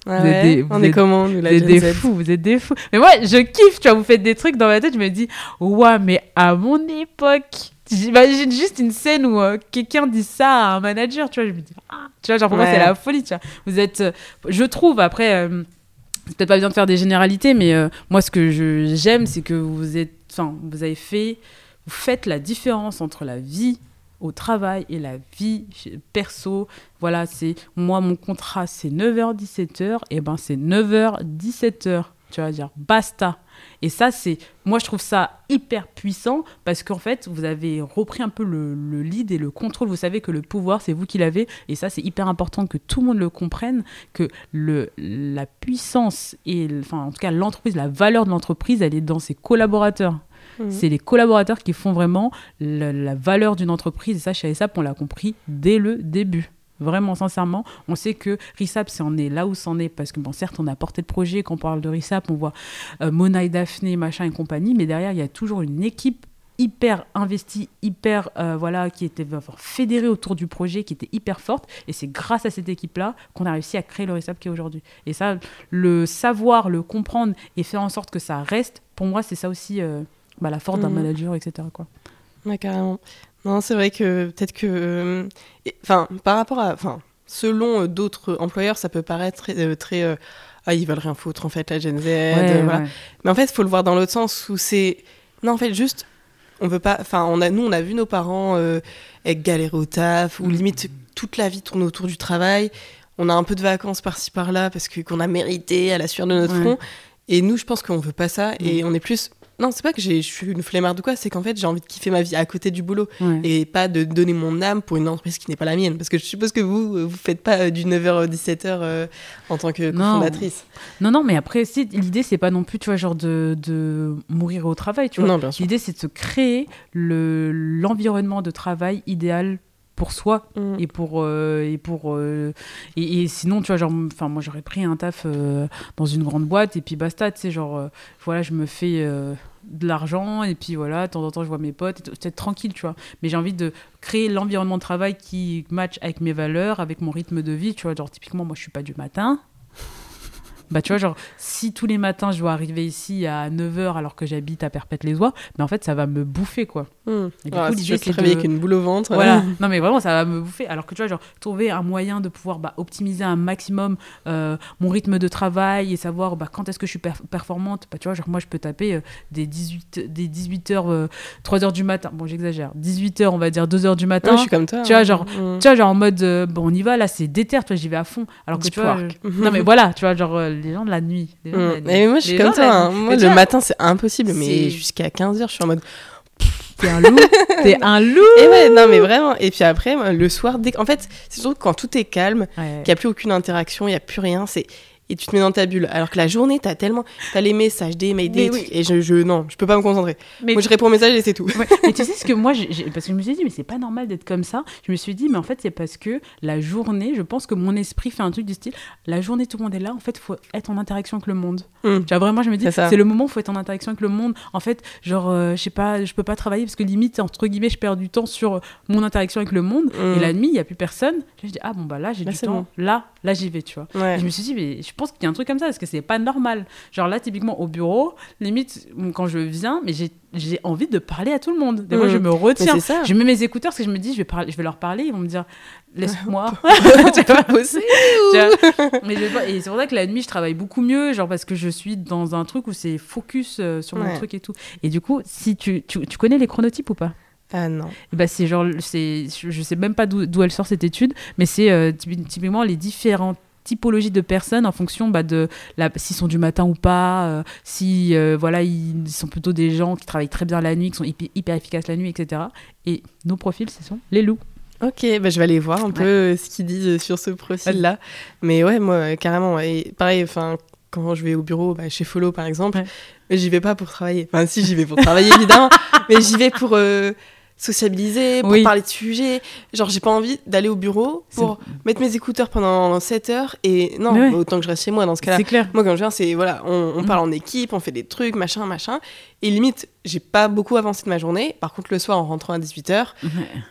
ah vous êtes on est comment nous, la vous êtes des Z? fous, vous êtes des fous. Mais moi, je kiffe, tu vois, vous faites des trucs dans ma tête, je me dis, ouais, mais à mon époque, j'imagine juste une scène où euh, quelqu'un dit ça à un manager, tu vois, je me dis, ah, tu vois, genre pour moi, c'est la folie, tu vois. Vous êtes, euh, je trouve, après, euh, c'est peut-être pas bien de faire des généralités, mais moi, ce que j'aime, c'est que vous êtes, enfin, vous avez fait, vous faites la différence entre la vie au travail et la vie perso. Voilà, c'est moi, mon contrat, c'est 9h-17h, et ben c'est 9h-17h. Tu vas dire basta. Et ça, c'est. Moi, je trouve ça hyper puissant parce qu'en fait, vous avez repris un peu le, le lead et le contrôle. Vous savez que le pouvoir, c'est vous qui l'avez. Et ça, c'est hyper important que tout le monde le comprenne que le, la puissance et, enfin, en tout cas, l'entreprise, la valeur de l'entreprise, elle est dans ses collaborateurs. Mhm. C'est les collaborateurs qui font vraiment la, la valeur d'une entreprise. Et ça, chez RISAP, on l'a compris dès le début. Vraiment, sincèrement, on sait que RISAP, c'est on est là où c'en est. Parce que, bon, certes, on a porté de projet. Quand on parle de RISAP, on voit euh, Mona et Daphné, machin et compagnie. Mais derrière, il y a toujours une équipe hyper investie, hyper, euh, voilà, qui était enfin, fédérée autour du projet, qui était hyper forte. Et c'est grâce à cette équipe-là qu'on a réussi à créer le RISAP qui est aujourd'hui. Et ça, le savoir, le comprendre et faire en sorte que ça reste, pour moi, c'est ça aussi euh, bah, la force d'un Mhm. manager, etc. Quoi. Ouais, carrément. Non, c'est vrai que peut-être que. euh, Enfin, par rapport à. Enfin, selon euh, d'autres employeurs, ça peut paraître très. euh, très, ah, ils veulent rien foutre, en fait, la Gen Z. voilà. ouais. Mais en fait, il faut le voir dans l'autre sens où c'est. Non, en fait, juste. On veut pas. Enfin, on a, nous, on a vu nos parents euh, galérer au taf, ou Mm. limite toute la vie tourne autour du travail. On a un peu de vacances par-ci par-là parce que qu'on a mérité à la sueur de notre Ouais. front. Et nous, je pense qu'on veut pas ça. Et on est plus. Non, c'est pas que je suis une flemmarde ou quoi, c'est qu'en fait, j'ai envie de kiffer ma vie à côté du boulot Ouais. et pas de donner mon âme pour une entreprise qui n'est pas la mienne. Parce que je suppose que vous, vous faites pas euh, du 9h-17h euh, en tant que fondatrice. Non, non, mais après, si, l'idée, c'est pas non plus, tu vois, genre de, de mourir au travail, tu vois. Non, bien sûr. L'idée, c'est de se créer le, l'environnement de travail idéal pour soi Mm. et pour euh, et pour euh, et, et sinon tu vois genre enfin moi j'aurais pris un taf euh, dans une grande boîte et puis basta tu sais genre voilà je me fais de l'argent et puis voilà de temps en temps je vois mes potes c'est tranquille tu vois. Mais j'ai envie de créer l'environnement de travail qui match avec mes valeurs avec mon rythme de vie tu vois. Genre typiquement moi je suis pas du matin. Bah tu vois genre si tous les matins je dois arriver ici à 9h alors que j'habite à Perpète-les-Oies mais en fait ça va me bouffer quoi Mm. Et du Ah, coup, l'idée, c'est de- avec une boule au ventre. voilà, non mais vraiment ça va me bouffer. Alors que tu vois, genre trouver un moyen de pouvoir bah, optimiser un maximum euh, mon rythme de travail et savoir bah, quand est-ce que je suis perf- performante. Bah, tu vois, genre moi je peux taper euh, des 18 des 18h 3h du matin. Bon, j'exagère. 18h, on va dire 2h du matin. Ouais, je suis comme toi. Tu vois, hein. genre, Mm. Tu vois, genre en mode euh, bon, on y va là, c'est déter, tu vois, j'y vais à fond. Alors que Deep tu vois, non mais voilà, tu vois, genre les gens de la nuit. Les gens de la Mm. nuit. Mais moi, je suis comme toi. hein. Moi, le vois, matin, c'est impossible. Mais jusqu'à 15h, je suis en mode. T'es un loup, t'es un loup. Et ouais, non, mais vraiment. Et puis après, le soir, dès... en fait, c'est surtout quand tout est calme, Ouais. qu'il n'y a plus aucune interaction, il n'y a plus rien, c'est. Et tu te mets dans ta bulle. Alors que la journée, t'as tellement. T'as les messages, des mails, des trucs. Et je, je. Non, je peux pas me concentrer. Mais Moi, je réponds aux messages et c'est tout. Ouais. Mais tu sais ce que moi, parce que je me suis dit, mais c'est pas normal d'être comme ça. Je me suis dit, mais en fait, c'est parce que la journée, je pense que mon esprit fait un truc du style, la journée, tout le monde est là, en fait, faut être en interaction avec le monde. Mm. Tu vois, vraiment, je me dis, C'est le moment où faut être en interaction avec le monde. En fait, genre, euh, je sais pas, je peux pas travailler parce que limite, entre guillemets, je perds du temps sur mon interaction avec le monde. Et la nuit, il y a plus personne. Je me dis, ah bon, bah là, j'ai Là, du temps. Là, là, j'y vais, tu vois. Ouais. Et je me suis dit, mais je pense qu'il y a un truc comme ça, parce que c'est pas normal? Genre là, typiquement au bureau, limite, quand je viens, mais j'ai j'ai envie de parler à tout le monde. Des fois, Mm. je me Mais retiens. ça. Je mets mes écouteurs parce que je me dis, je vais, parler, je vais leur parler, ils vont me dire, laisse-moi. tu peux bosser mais je et c'est pour ça que la nuit, je travaille beaucoup mieux, genre parce que je suis dans un truc où c'est focus euh, sur mon Ouais. truc et tout. Et du coup, si tu, tu, tu connais les chronotypes ou pas? Ah non. Ben, c'est genre, c'est, je sais même pas d'où elle sort cette étude, mais c'est euh, typi- typiquement les différentes typologies de personnes en fonction bah, de s'ils sont du matin ou pas, euh, si euh, voilà ils sont plutôt des gens qui travaillent très bien la nuit, qui sont hyper, hyper efficaces la nuit, etc. Et nos profils, ce sont les loups. Ok, bah, je vais aller voir un peu euh, ce qu'ils disent sur ce profil-là. Mais ouais, moi, euh, carrément. Et pareil, enfin, quand je vais au bureau, bah, chez Follow par exemple, Ouais. j'y vais pas pour travailler. Enfin, si, j'y vais pour travailler évidemment, mais j'y vais pour euh, sociabiliser, pour Oui. parler de sujets. Genre, j'ai pas envie d'aller au bureau pour mettre mes écouteurs pendant 7 heures et non, ouais. autant que je reste chez moi dans ce cas-là. C'est clair. Moi, quand je viens, c'est voilà, on, on Mm. parle en équipe, on fait des trucs, machin, machin. Et limite, j'ai pas beaucoup avancé de ma journée. Par contre, le soir, en rentrant à 18h,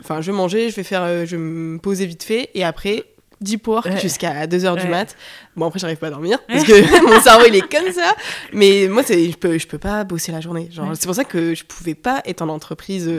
enfin, je vais manger, je vais faire, euh, je vais me poser vite fait. Et après, deep work Ouais. jusqu'à 2h du Ouais. mat. Bon, après, j'arrive pas à dormir parce que mon cerveau, il est comme ça. Mais moi, je peux, je peux pas bosser la journée. Genre, Ouais. c'est pour ça que je pouvais pas être en entreprise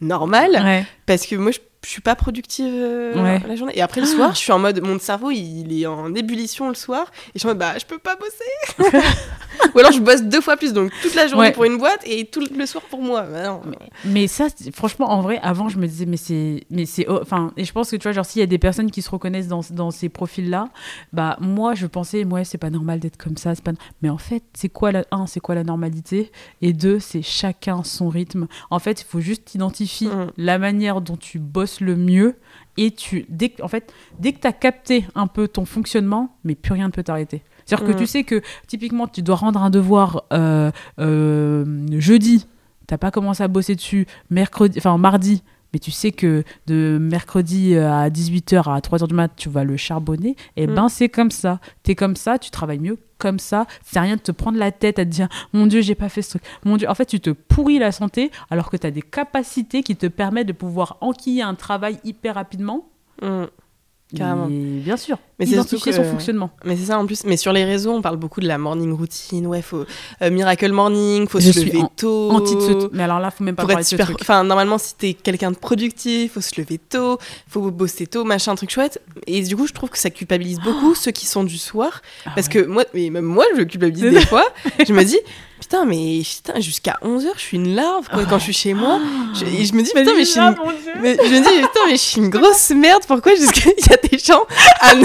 normale Ouais. Parce que moi, je, je suis pas productive euh, Ouais. la journée. Et après, le soir, je suis en mode, mon cerveau, il est en ébullition le soir. Et je suis en mode, bah, je peux pas bosser. Ou alors, je bosse deux fois plus, donc toute la journée Ouais. pour une boîte et tout le soir pour moi. Bah non. Mais ça, franchement, en vrai, avant, je me disais, mais c'est. Mais c'est oh, enfin, et je pense que tu vois, genre, s'il y a des personnes qui se reconnaissent dans, dans ces profils-là, bah, moi, je pensais, ouais, c'est pas normal d'être comme ça. Pas... Mais en fait, c'est quoi la. Un, c'est quoi la normalité? Et deux, c'est chacun son rythme. En fait, il faut juste identifier Mm. la manière dont tu bosses le mieux. Et tu. Dès en fait, dès que tu as capté un peu ton fonctionnement, mais plus rien ne peut t'arrêter. C'est-à-dire que Mm. tu sais que, typiquement, tu dois rendre un devoir euh, euh, jeudi t'as pas commencé à bosser dessus mercredi, enfin mardi, mais tu sais que de mercredi euh, à 18h à 3h du mat, tu vas le charbonner, et Mm. ben c'est comme ça. T'es comme ça, tu travailles mieux comme ça. C'est rien de te prendre la tête à te dire mon Dieu, j'ai pas fait ce truc. Mon Dieu, en fait, tu te pourris la santé alors que tu as des capacités qui te permettent de pouvoir enquiller un travail hyper rapidement. Mm. Carrément. Et bien sûr, Mais c'est identifier surtout son fonctionnement. Mais c'est ça en plus. Mais sur les réseaux, on parle beaucoup de la morning routine. Ouais, faut euh, Miracle Morning, faut Je se lever en- tôt. Anti de ce- Mais alors là, faut même pas pour parler être de ce super. truc. Enfin, normalement, si t'es quelqu'un de productif, faut se lever tôt, faut bosser tôt, machin, truc chouette. Et du coup, je trouve que ça culpabilise beaucoup ceux qui sont du soir. Ah parce ouais. que moi, mais même moi, je culpabilise des fois. Je me dis, putain, mais putain, jusqu'à 11h, je suis une larve quoi, quand je suis chez moi. Je, et je me dis, putain, mais je suis une, mon Dieu. mais je me dis, putain, mais je suis une grosse merde. Pourquoi jusqu'à il y a des gens à, ne-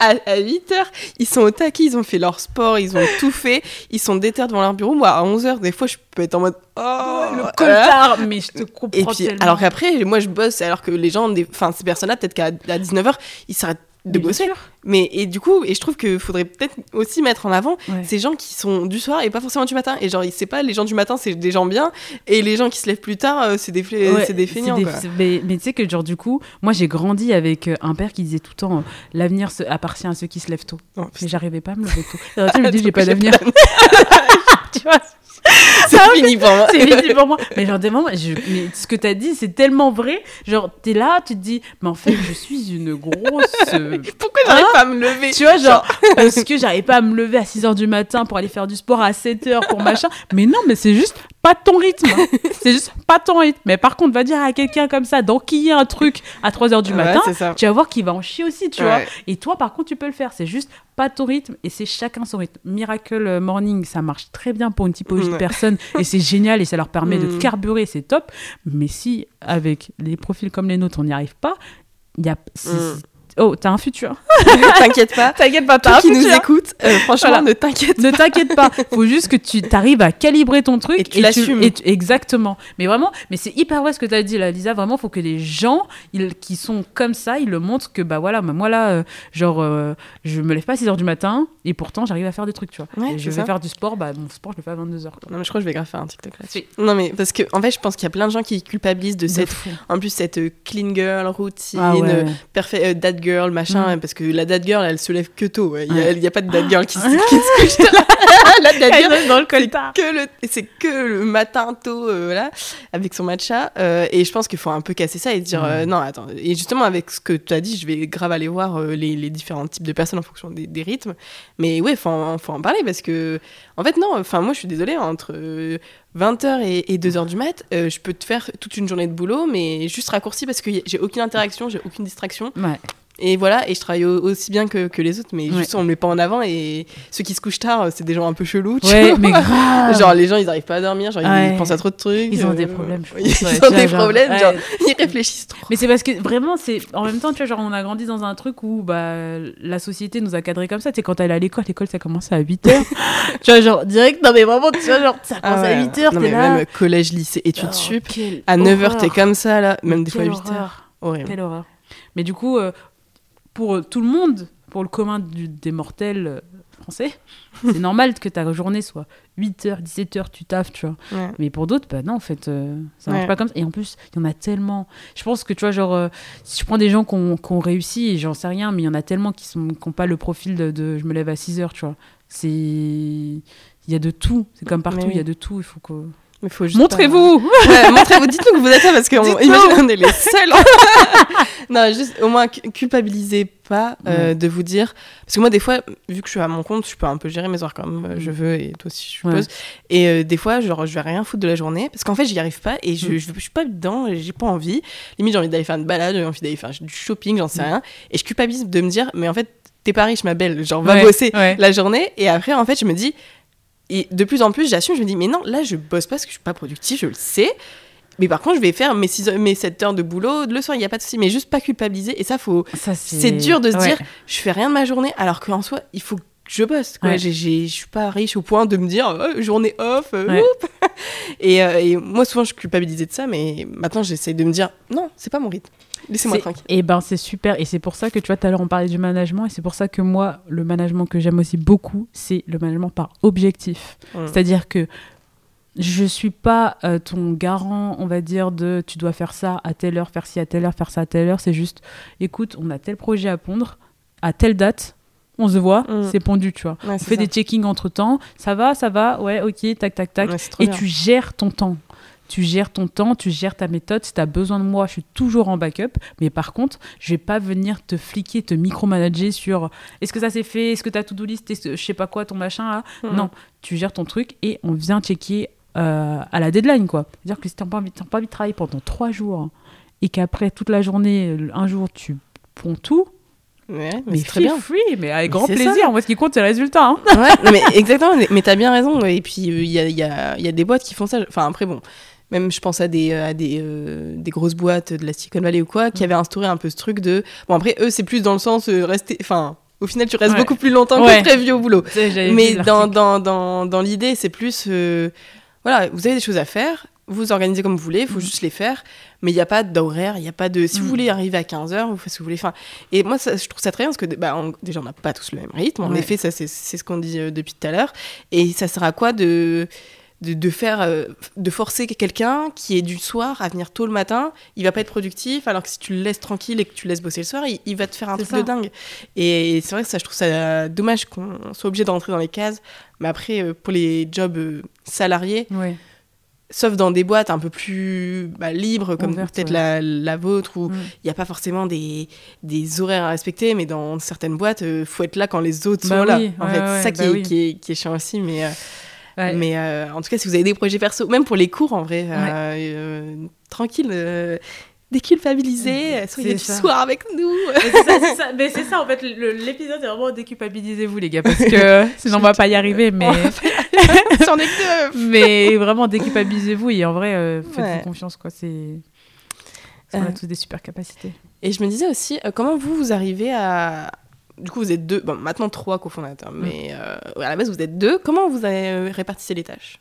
à, 8h, ils sont au taquet, ils ont fait leur sport, ils ont tout fait, ils sont déter devant leur bureau. Moi, à 11h, des fois, je peux être en mode oh le coltard, mais je te comprends. Et puis, alors qu'après, moi, je bosse, alors que les gens, enfin, ces personnes-là, peut-être qu'à 19h, ils s'arrêtent de bosser. Mais et du coup, et je trouve qu'il faudrait peut-être aussi mettre en avant ces gens qui sont du soir et pas forcément du matin. Et genre, c'est pas les gens du matin, c'est des gens bien, et les gens qui se lèvent plus tard, euh, c'est des, c'est des feignants. Mais, tu sais que genre du coup, moi j'ai grandi avec euh, un père qui disait tout le temps euh, l'avenir appartient à ceux qui se lèvent tôt. Oh, mais j'arrivais pas à me lever tôt. tu me dis j'ai pas d'avenir. tu vois c'est fini pour moi. C'est fini pour moi. Mais genre, des moments, je, mais ce que t'as dit, c'est tellement vrai. Genre, t'es là, tu te dis, mais en fait, je suis une grosse. Pourquoi j'arrive pas à me lever? Tu vois, genre, parce que j'arrive pas à me lever à 6 h du matin pour aller faire du sport à 7 h pour machin. Mais non, mais c'est juste pas ton rythme. Hein. c'est juste pas ton rythme. Mais par contre, va dire à quelqu'un comme ça d'enquiller un truc à 3 h du matin, tu vas voir qu'il va en chier aussi, tu vois. Et toi, par contre, tu peux le faire. C'est juste pas ton rythme et c'est chacun son rythme. Miracle Morning, ça marche très bien pour une typologie de personnes et c'est génial et ça leur permet de mm. carburer, c'est top. Mais si avec des profils comme les nôtres, on n'y arrive pas, il y a, mm. Oh, t'as un futur. t'inquiète pas. T'inquiète pas, t'as un qui nous écoute, euh, franchement, ne t'inquiète pas. Ne t'inquiète pas. Faut juste que tu t'arrives à calibrer ton truc. Et tu l'assumes. Exactement. Mais vraiment, mais c'est hyper vrai ce que t'as dit là, Lisa. Vraiment, faut que les gens ils, qui sont comme ça, ils le montrent que, bah voilà, moi là, euh, genre, euh, je me lève pas à 6 h du matin et pourtant j'arrive à faire des trucs, tu vois. je vais faire du sport, bah mon sport, je le fais à 22 h Non, mais je crois que je vais grave faire un TikTok là-dessus. Non, mais parce que, en fait, je pense qu'il y a plein de gens qui culpabilisent de, cette, en plus, cette clean girl routine, ah parfait, dad girl, machin. Mm parce que la dad girl, elle se lève que tôt. Il n'y a, pas de dad girl qui, se couche la dad girl, dans le coltard. C'est que le matin tôt, euh, voilà, avec son matcha. Euh, et je pense qu'il faut un peu casser ça et dire euh, non, attends. Et justement, avec ce que tu as dit, je vais grave aller voir les, les, différents types de personnes en fonction des, rythmes. Mais ouais, il faut, en, faut en parler parce que, en fait, non, enfin, moi, je suis désolée, entre 20h et, 2h du mat, je peux te faire toute une journée de boulot, mais juste raccourci parce que j'ai aucune interaction, j'ai aucune distraction. Ouais. Et voilà, et je travaille aussi bien que, que les autres, mais juste on me met pas en avant. Et ceux qui se couchent tard, c'est des gens un peu chelous. Tu ouais, mais grave. Genre, les gens, ils arrivent pas à dormir, genre, ils pensent à trop de trucs. Ils ont des problèmes, je Ils ont des problèmes, genre, ils réfléchissent trop. Mais c'est parce que vraiment, c'est en même temps, tu vois, genre, on a grandi dans un truc où bah, la société nous a cadré comme ça. Tu sais, quand t'allais à l'école, l'école, ça commençait à 8h. tu vois, genre, direct, non, mais vraiment, tu vois, genre, ça commence ah à 8h. Là. même collège, lycée, études oh, sup, à 9h, t'es comme ça, là, même des fois 8h. Horrible. Quelle horreur. Mais du coup, euh, pour tout le monde, pour le commun des mortels euh, français, c'est normal que ta journée soit 8h, 17h, tu taffes, tu vois. Mais pour d'autres, bah non, en fait, euh, ça marche pas comme ça. Et en plus, il y en a tellement. Je pense que, tu vois, genre, euh, si je prends des gens qui ont, réussi, et j'en sais rien, mais il y en a tellement qui n'ont qui pas le profil de, je me lève à 6h, tu vois. C'est. Il y a de tout. C'est comme partout, il y a de tout. Il faut que. Montrez-vous Montrez-vous, dites-nous que vous êtes là parce qu'on on est les seuls. non, juste au moins culpabilisez pas euh, de vous dire. Parce que moi, des fois, vu que je suis à mon compte, je peux un peu gérer mes heures comme euh, je mm. veux et toi aussi, je suppose. Et euh, des fois, genre, je vais rien foutre de la journée parce qu'en fait, j'y arrive pas et je, mm. je, suis pas dedans, j'ai pas envie. Limite, j'ai envie d'aller faire une balade, j'ai envie d'aller faire du shopping, j'en sais mm. rien. Et je culpabilise de me dire, mais en fait, t'es pas riche, ma belle, genre, va bosser la journée. Et après, en fait, je me dis, et de plus en plus, j'assume, je me dis, mais non, là, je bosse pas parce que je suis pas productif, je le sais. Mais par contre, je vais faire mes, 6 mes 7 heures de boulot le soir, il n'y a pas de souci. Mais juste pas culpabiliser. Et ça, faut... c'est dur de se dire, je fais rien de ma journée, alors qu'en soi, il faut je bosse. Quoi. je suis pas riche au point de me dire, oh, journée off, euh, et, euh, et, moi, souvent, je culpabilisais de ça, mais maintenant, j'essaie de me dire, non, c'est pas mon rythme. Laissez-moi tranquille. Et ben c'est super. Et c'est pour ça que tu vois, tout à l'heure on parlait du management. Et c'est pour ça que moi, le management que j'aime aussi beaucoup, c'est le management par objectif. Mmh. C'est-à-dire que je suis pas euh, ton garant, on va dire, de tu dois faire ça à telle heure, faire ci à telle heure, faire ça à telle heure. C'est juste, écoute, on a tel projet à pondre, à telle date, on se voit, mmh. c'est pondu, tu vois. on fait des checkings entre temps, ça va, ça va, ouais, ok, tac, tac, tac. et tu gères ton temps tu gères ton temps, tu gères ta méthode. Si tu as besoin de moi, je suis toujours en backup. Mais par contre, je vais pas venir te fliquer, te micromanager sur est-ce que ça s'est fait, est-ce que tu as tout do list, je sais pas quoi, ton machin là? Mhm. Non, tu gères ton truc et on vient checker euh, à la deadline quoi. C'est-à-dire que si tu n'as pas, envie, pas envie de travailler pendant trois jours et qu'après toute la journée, un jour, tu ponds tout, mais, c'est très bien. Free, mais avec grand plaisir. Moi, ce qui compte, c'est le résultat. Hein. Ouais, mais exactement. Mais, tu as bien raison. Et puis, il y, a, y, a, y, a, des boîtes qui font ça. Enfin, après, bon, même je pense à des, euh, à des, euh, des grosses boîtes de la Silicon Valley ou quoi, qui mm. avaient instauré un peu ce truc de. Bon, après, eux, c'est plus dans le sens euh, rester. Enfin, au final, tu restes Ouais. beaucoup plus longtemps Ouais. que prévu au boulot. Mais dans, dans, dans, dans l'idée, c'est plus. euh, voilà, vous avez des choses à faire, vous organisez comme vous voulez, il faut Mhm. juste les faire. Mais il n'y a pas d'horaire, il n'y a pas de. Si vous Mhm. voulez arriver à 15h, vous faites ce que vous voulez. Enfin, et moi, ça, je trouve ça très bien parce que bah, on- déjà, on n'a pas tous le même rythme. En Ouais. effet, ça, c'est ce qu'on dit euh, depuis tout à l'heure. Et ça sert à quoi de. De, de faire euh, de forcer quelqu'un qui est du soir à venir tôt le matin il va pas être productif alors que si tu le laisses tranquille et que tu le laisses bosser le soir il, il va te faire un truc de dingue et c'est vrai que ça je trouve ça dommage qu'on soit obligé de rentrer dans les cases mais après, euh, pour les jobs euh, salariés, Ouais. Sauf dans des boîtes un peu plus bah, libres, comme peut-être ouais. la, la vôtre, où il Mm. n'y a pas forcément des, des horaires à respecter, mais dans certaines boîtes, il faut être là quand les autres Bah sont là. En ouais, fait, ouais, ça qui, bah est, oui. qui, est, qui est chiant aussi. Mais, euh, mais euh, en tout cas, si vous avez des projets perso, même pour les cours, en vrai, euh, euh, tranquille. euh, déculpabilisez, euh, soyez du ça. soir avec nous. Mais c'est ça, ça. En fait, l'épisode est vraiment déculpabilisez-vous, les gars, parce que sinon on va pas y arriver. Mais, C'en est que deux. mais vraiment déculpabilisez-vous et en vrai, euh, faites-vous Ouais. confiance, quoi. C'est. parce qu'on Euh. a tous des super capacités. Et je me disais aussi, euh, comment vous, vous arrivez à... Du coup, vous êtes deux, bon, maintenant trois cofondateurs, Mm. mais euh, ouais, à la base, vous êtes deux. Comment vous avez euh, répartissez les tâches?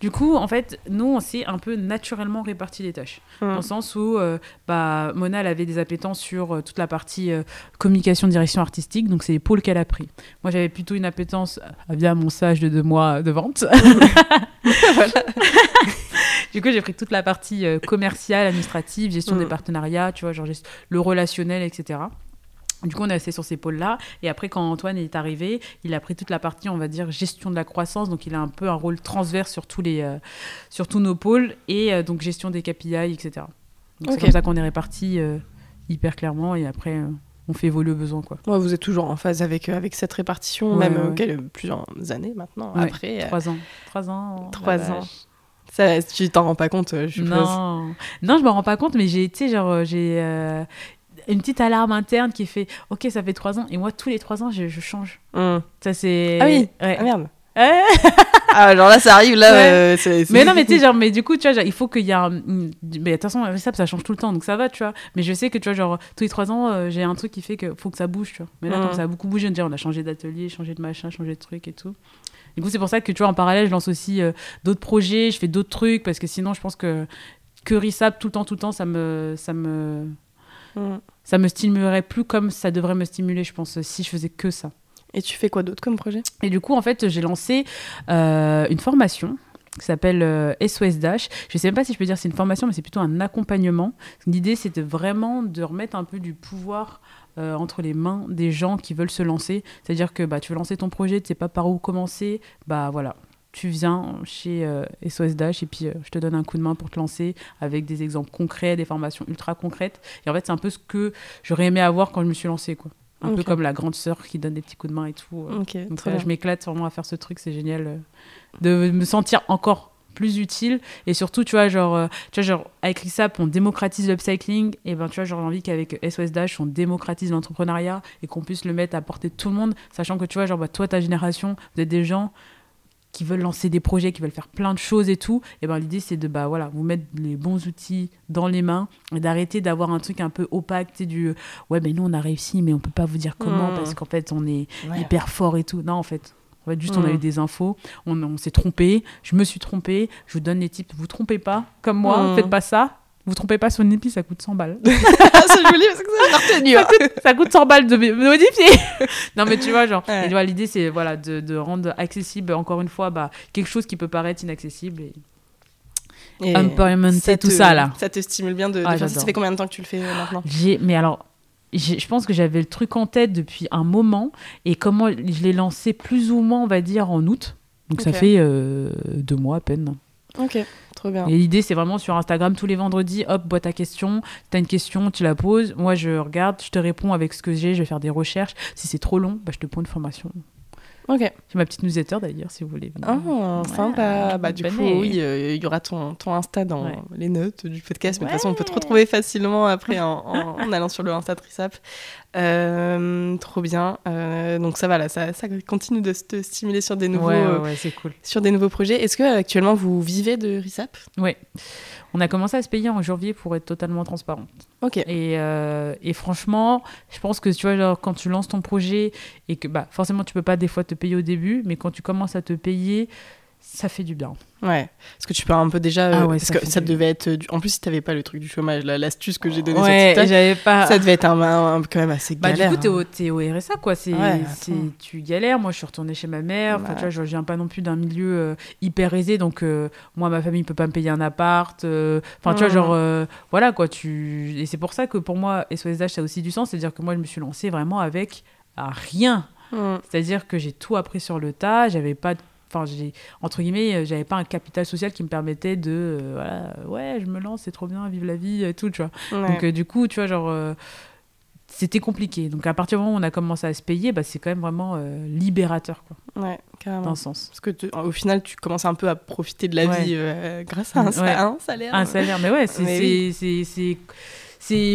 Du coup, en fait, nous, on s'est un peu naturellement réparti les tâches. Mm. Dans le sens où euh, bah, Mona, elle avait des appétences sur euh, toute la partie communication, direction artistique. Donc, c'est les pôles qu'elle a pris. Moi, j'avais plutôt une appétence via mon stage de deux mois de vente. du coup, j'ai pris toute la partie commerciale, administrative, gestion Mm. des partenariats, tu vois, genre le relationnel, etc. Du coup, on est resté sur ces pôles-là. Et après, quand Antoine est arrivé, il a pris toute la partie, on va dire, gestion de la croissance. Donc, il a un peu un rôle transverse sur tous, les, euh, sur tous nos pôles. Et euh, donc, gestion des KPI, etc. Donc, c'est comme ça qu'on est répartis euh, hyper clairement. Et après, on fait évoluer au besoin, quoi. Moi, vous êtes toujours en phase avec, avec cette répartition, Ouais, même ouais, ouais. quel- plusieurs années maintenant. Ouais, Après, Trois ans. Trois ans. Trois la ans. ça, tu t'en rends pas compte, je suppose. Non, non, je me rends pas compte, mais j'ai, genre, j'ai euh, une petite alarme interne qui fait, ok, ça fait trois ans, et moi, tous les trois ans, je, je change. Hmm. Ça, c'est. Ah oui, Ouais. ah merde. Ah, genre là, ça arrive, là, Ouais. euh, Mais non, mais tu sais, genre, mais du coup, tu vois, genre, il faut qu'il y a un. Mais de toute façon, ça, ça change tout le temps, donc ça va, tu vois. Mais je sais que, tu vois, genre, tous les trois ans, euh, j'ai un truc qui fait que faut que ça bouge, tu vois. Mais là, Mhm. comme ça a beaucoup bougé, on a changé d'atelier, changé de machin, changé de truc et tout. Du coup, c'est pour ça que, tu vois, en parallèle, je lance aussi euh, d'autres projets, je fais d'autres trucs, parce que sinon, je pense que que tout le temps, tout le temps, ça me. Ça me Hmm. Ça me stimulerait plus comme ça devrait me stimuler, je pense, si je faisais que ça. Et tu fais quoi d'autre comme projet? Et du coup, en fait, j'ai lancé euh, une formation qui s'appelle euh, SOS Dash. Je sais même pas si je peux dire c'est une formation, mais c'est plutôt un accompagnement. L'idée, c'était vraiment de remettre un peu du pouvoir euh, entre les mains des gens qui veulent se lancer. C'est-à-dire que bah, tu veux lancer ton projet, tu sais pas par où commencer, bah voilà. Tu viens chez euh, SOS Dash et puis euh, je te donne un coup de main pour te lancer avec des exemples concrets, des formations ultra concrètes. Et en fait, c'est un peu ce que j'aurais aimé avoir quand je me suis lancée. Quoi. Un peu comme la grande sœur qui donne des petits coups de main et tout. euh. Donc bien. je m'éclate vraiment à faire ce truc, c'est génial de me sentir encore plus utile et surtout tu vois genre tu vois genre avec l'ISAP on démocratise l'upcycling et ben tu vois genre j'ai envie qu'avec SOS Dash on démocratise l'entrepreneuriat et qu'on puisse le mettre à portée de tout le monde sachant que tu vois genre bah, toi ta génération vous êtes des gens qui veulent lancer des projets qui veulent faire plein de choses et tout et ben l'idée c'est de bah voilà vous mettre les bons outils dans les mains et d'arrêter d'avoir un truc un peu opaque tu sais, du ouais mais nous on a réussi mais on peut pas vous dire comment Mm. parce qu'en fait on est Ouais. hyper fort et tout. Non, en fait. En fait, juste, on a Mm. eu des infos, on, on s'est trompé, je me suis trompé, je vous donne les tips, vous trompez pas, comme moi, Mm. faites pas ça, vous trompez pas sur une épi, ça coûte 100 balles. c'est joli parce que ça retenu. hein. ça coûte 100 balles de me modifier. non, mais tu vois, genre, Ouais. vois, l'idée, c'est voilà, de, de rendre accessible, encore une fois, bah, quelque chose qui peut paraître inaccessible. Et... Et Empowerment, c'est tout ça, là. Ça te stimule bien de, de Ah, faire ça. Ça fait combien de temps que tu le fais euh, maintenant? J'ai, mais alors, j'ai- je pense que j'avais le truc en tête depuis un moment, et comment je l'ai lancé plus ou moins, on va dire, en août. Donc ça fait euh, deux mois à peine. Ok, trop bien. Et l'idée, c'est vraiment sur Instagram tous les vendredis, hop, boîte à questions. T'as une question, tu la poses. Moi, je regarde, je te réponds avec ce que j'ai. Je vais faire des recherches. Si c'est trop long, bah, je te prends une formation. Ok. J'ai ma petite newsletter d'ailleurs, si vous voulez. venir. Ah, sympa. Bah, du coup, oui, euh, il y aura ton, ton Insta dans Ouais. les notes du podcast. Mais de toute façon, on peut te retrouver facilement après en, en- en allant sur le Insta Trisap. Euh, trop bien. Euh, donc ça va là, ça, ça continue de te stimuler sur des nouveaux, Ouais, ouais, ouais, c'est cool. sur des nouveaux projets. Est-ce que euh, actuellement vous vivez de RISAP? Ouais. On a commencé à se payer en janvier pour être totalement transparent. Ok. Et, euh, et franchement, je pense que tu vois, genre, quand tu lances ton projet et que bah, forcément, tu peux pas des fois te payer au début, mais quand tu commences à te payer, ça fait du bien. Ouais. Est-ce que tu peux un peu déjà. Ah euh, ouais, parce ça que ça du- devait être. du- En plus, si t'avais pas le truc du chômage, là, l'astuce que j'ai donnée sur Ouais, TikTok, j'avais pas. ça devait être un, un- quand même assez Bah, galère. du coup, t'es hein. au, t'es au RSA, quoi. C'est, Ouais, tu galères. Moi, je suis retournée chez ma mère. Enfin, Ouais. tu vois, je viens pas non plus d'un milieu euh, hyper aisé. Donc, euh, moi, ma famille peut pas me payer un appart. euh, Enfin, tu vois, genre, euh, voilà, quoi. Tu... Et c'est pour ça que pour moi, SOSH, ça a aussi du sens. C'est-à-dire que moi, je me suis lancée vraiment avec à rien. Mm. C'est-à-dire que j'ai tout appris sur le tas. J'avais pas de- Enfin, entre guillemets, euh, j'avais pas un capital social qui me permettait de, euh, voilà, ouais, je me lance, c'est trop bien, vive la vie et tout, tu vois. Ouais. Donc, euh, du coup, tu vois, genre, euh, c'était compliqué. Donc, à partir du moment où on a commencé à se payer, bah, c'est quand même vraiment euh, libérateur, quoi, ouais, carrément. dans sens. Parce que tu- au final, tu commences un peu à profiter de la Ouais. vie euh, grâce à un, Ouais. sa- un salaire. Un salaire, mais ouais, c'est,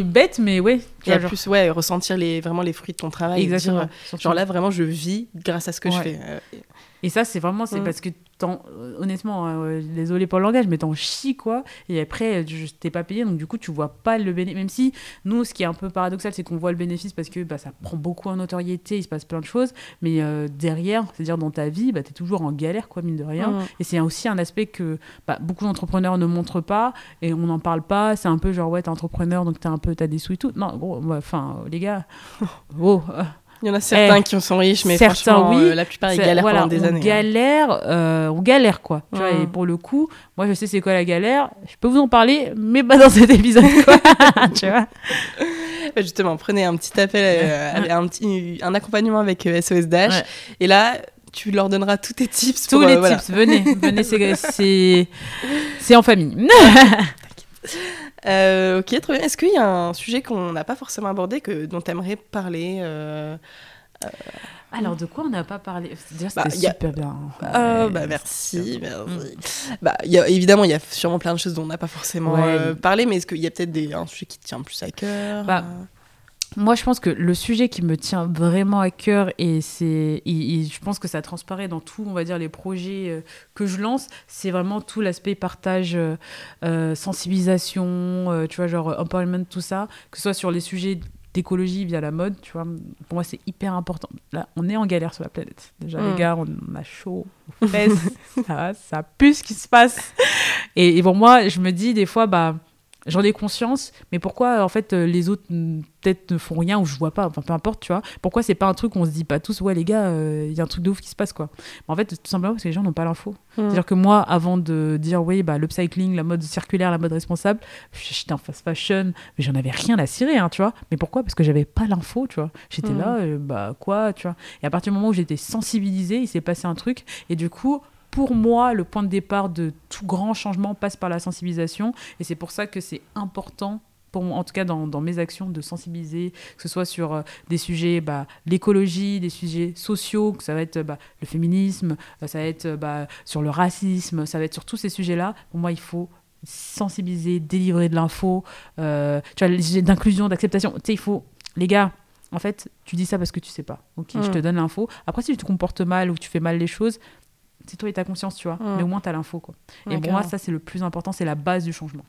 bête, mais ouais. tu Et en genre- plus, ouais, ressentir les, vraiment les fruits de ton travail. dire, exactement. euh, genre là, vraiment, je vis grâce à ce que je fais. Euh, Et ça, c'est vraiment, c'est Mm. parce que, euh, honnêtement, euh, désolé pour le langage, mais t'en chies, quoi. Et après, je t'ai pas payé, donc du coup, tu vois pas le bénéfice. Même si, nous, ce qui est un peu paradoxal, c'est qu'on voit le bénéfice parce que bah, ça prend beaucoup en notoriété, il se passe plein de choses. Mais euh, derrière, c'est-à-dire dans ta vie, bah, t'es toujours en galère, quoi, mine de rien. Mm. Et c'est aussi un aspect que bah, beaucoup d'entrepreneurs ne montrent pas et on n'en parle pas. C'est un peu genre, ouais, t'es entrepreneur, donc t'as un peu, t'as des sous et tout. Non, gros, bah, enfin, les gars, oh, euh, Il y en a certains Eh, qui sont riches, mais certains, franchement, oui. euh, la plupart, ils galèrent voilà, pendant des on années. hein. Galère, euh, on galère, quoi. Tu vois, et pour le coup, moi, je sais c'est quoi la galère. Je peux vous en parler, mais pas dans cet épisode, quoi. tu vois Bah, Justement, prenez un petit appel, euh, un, petit, un accompagnement avec euh, SOS Dash. Ouais. Et là, tu leur donneras tous tes tips. Tous pour, euh, les voilà. tips, venez, venez, c'est en famille. Euh, ok, très bien. Est-ce qu'il y a un sujet qu'on n'a pas forcément abordé, que, dont tu aimerais parler euh, Alors, de quoi on n'a pas parlé? Déjà, Bah, a- super bien. Ah, Ouais, bah merci, merci. Bah, il y a, évidemment, il y a sûrement plein de choses dont on n'a pas forcément Ouais. euh, parlé, mais est-ce qu'il y a peut-être un sujet qui te tient plus à cœur? Bah, Moi, je pense que le sujet qui me tient vraiment à cœur, et, c'est, je pense que ça transparaît dans tout, on va dire, les projets euh, que je lance, c'est vraiment tout l'aspect partage, euh, euh, sensibilisation, euh, tu vois, genre empowerment, tout ça, que ce soit sur les sujets d'écologie via la mode, tu vois, pour moi, c'est hyper important. Là, on est en galère sur la planète. Déjà, Mm. les gars, on a chaud aux fesses, ça, ça pue ce qui se passe. Et, et pour moi, je me dis des fois, bah, j'en ai conscience, mais pourquoi en fait euh, les autres mm, peut-être ne font rien ou je vois pas, enfin peu importe, tu vois. Pourquoi c'est pas un truc où on se dit pas tous, ouais les gars, il y a un truc de ouf qui se passe quoi. Mais en fait, tout simplement parce que les gens n'ont pas l'info. Hmm. C'est-à-dire que moi, avant de dire oui, bah l'upcycling, la mode circulaire, la mode responsable, j'étais en fast fashion, mais j'en avais rien à cirer, hein, tu vois. Mais pourquoi? Parce que j'avais pas l'info, tu vois. J'étais Hmm. là, euh, bah quoi, tu vois. Et à partir du moment où j'étais sensibilisée, il s'est passé un truc, et du coup. Pour moi, le point de départ de tout grand changement passe par la sensibilisation. Et c'est pour ça que c'est important, pour en tout cas dans, dans mes actions, de sensibiliser, que ce soit sur euh, des sujets, bah, l'écologie, des sujets sociaux, que ça va être bah, le féminisme, euh, ça va être euh, bah, sur le racisme, ça va être sur tous ces sujets-là. Pour moi, il faut sensibiliser, délivrer de l'info, euh, tu vois, les sujets d'inclusion, d'acceptation. Tu sais, il faut, les gars, en fait, tu dis ça parce que tu sais pas. Ok, je Mm. te donne l'info. Après, si tu te comportes mal ou que tu fais mal les choses, c'est toi et ta conscience, tu vois. Mais au moins, tu as l'info, quoi. Et pour moi, ça, c'est le plus important, c'est la base du changement.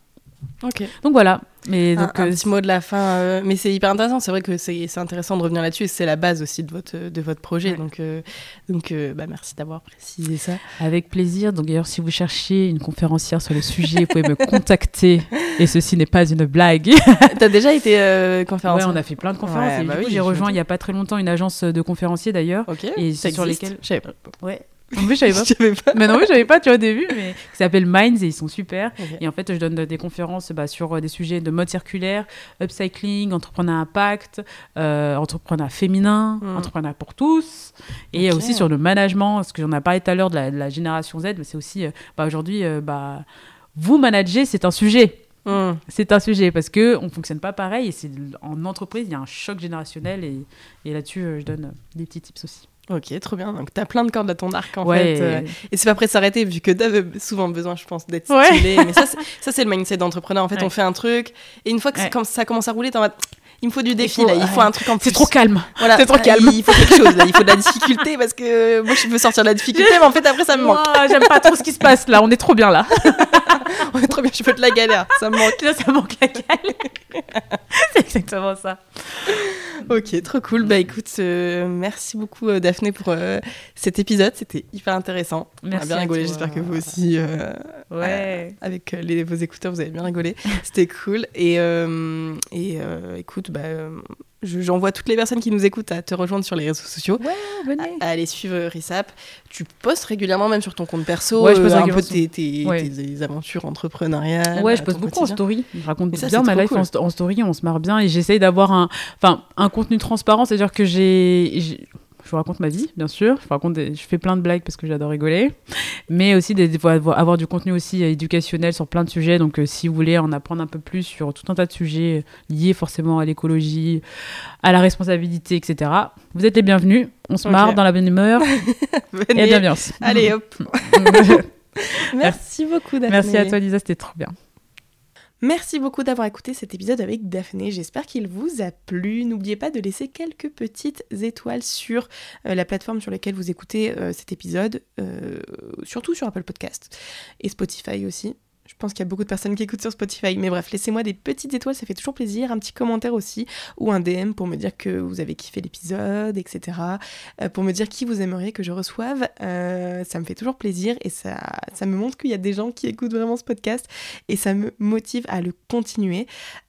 Ok. Donc voilà. Mais donc, un euh, petit mot de la fin, euh, mais c'est hyper intéressant. C'est vrai que c'est c'est intéressant de revenir là-dessus et c'est la base aussi de votre, de votre projet. Ouais. Donc, euh, donc bah, merci d'avoir précisé ça. Avec plaisir. Donc d'ailleurs, si vous cherchez une conférencière sur le sujet, vous pouvez me contacter. Et ceci n'est pas une blague. T'as déjà été euh, Ouais, conférencière on a fait plein de conférences. Ouais, bah oui, j'ai rejoint il y a pas très longtemps une agence de conférenciers d'ailleurs. Ok. Et ça sur existe pas. Ouais. En plus, je savais pas. Pas. mais non, mais je savais pas, tu vois, au début, mais qui s'appelle Minds et ils sont super. Et en fait, je donne des conférences bah, sur euh, des sujets de mode circulaire, upcycling, entrepreneur impact, euh, entrepreneur féminin, Mm. entrepreneur pour tous, et aussi sur le management, parce que j'en ai parlé tout à l'heure de la, de la génération Z, mais c'est aussi, euh, bah, aujourd'hui, euh, bah, vous manager, c'est un sujet. Hmm. C'est un sujet parce que on fonctionne pas pareil et c'est en entreprise il y a un choc générationnel et, et là-dessus je donne des petits tips aussi. Ok, trop bien. Donc t'as plein de cordes à ton arc en ouais, fait. euh, et c'est pas prêt de s'arrêter vu que t'as souvent besoin, je pense, d'être Ouais. stimulé. Mais ça, c'est- ça c'est le mindset d'entrepreneur. En fait, Ouais. on fait un truc et une fois que ça commence à rouler, t'es en mode il me faut du défi faut- là, il faut un truc en plus. C'est trop calme. Voilà, c'est trop Ah, calme. Il faut quelque chose là, il faut de la difficulté parce que moi je veux sortir de la difficulté, mais en fait après ça me manque. J'aime pas trop ce qui se passe là, on est trop bien là. On est trop bien, je veux de la galère, ça me manque. Là, ça manque la galère. c'est exactement ça. Ok, trop cool. Bah écoute, euh, merci beaucoup euh, Daphné pour euh, cet épisode, c'était hyper intéressant. On a Merci bien rigolé, j'espère que vous aussi. Ouais. avec les, vos écouteurs, vous avez bien rigolé. C'était cool. Et, et euh, écoute, bah, euh, je- j'envoie toutes les personnes qui nous écoutent à te rejoindre sur les réseaux sociaux. Ouais. À aller suivre Risap. Tu postes régulièrement, même sur ton compte perso, Ouais, je poste euh, un peu tes, tes- Ouais. tes aventures entrepreneuriales. Ouais, je euh, poste ton beaucoup en story. Je raconte ça, bien ma life cool. en, sto- en story, on se marre bien et j'essaye d'avoir un, un contenu transparent, c'est-à-dire que j'ai- je vous raconte ma vie, bien sûr. Je, vous raconte des- je fais plein de blagues parce que j'adore rigoler, mais aussi des, avoir du contenu aussi euh, éducationnel sur plein de sujets. Donc, euh, si vous voulez en apprendre un peu plus sur tout un tas de sujets liés forcément à l'écologie, à la responsabilité, etc., vous êtes les bienvenus. On se marre dans la bonne humeur et à bienveillance. Allez hop. Merci beaucoup Daphné. Merci à toi, Lisa, c'était trop bien. Merci beaucoup d'avoir écouté cet épisode avec Daphné. J'espère qu'il vous a plu. N'oubliez pas de laisser quelques petites étoiles sur euh, la plateforme sur laquelle vous écoutez euh, cet épisode, euh, surtout sur Apple Podcast et Spotify aussi. Je pense qu'il y a beaucoup de personnes qui écoutent sur Spotify. Mais bref, laissez-moi des petites étoiles, ça fait toujours plaisir. Un petit commentaire aussi, ou un DM pour me dire que vous avez kiffé l'épisode, etc. Euh, pour me dire qui vous aimeriez que je reçoive. Euh, ça me fait toujours plaisir et ça, ça me montre qu'il y a des gens qui écoutent vraiment ce podcast et ça me motive à le continuer.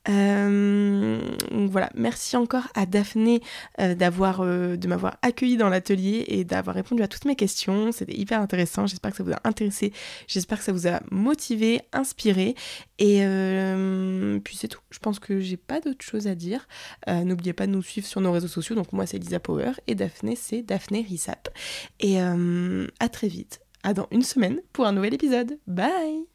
Euh, donc voilà, merci encore à Daphné euh, d'avoir, euh, de m'avoir accueilli dans l'atelier et d'avoir répondu à toutes mes questions. C'était hyper intéressant. J'espère que ça vous a intéressé. J'espère que ça vous a motivé, inspiré. Et euh, puis c'est tout. Je pense que j'ai pas d'autre chose à dire. Euh, N'oubliez pas de nous suivre sur nos réseaux sociaux. Donc moi c'est Lisa Power et Daphné c'est Daphné Rissap. Et euh, à très vite. À dans une semaine pour un nouvel épisode. Bye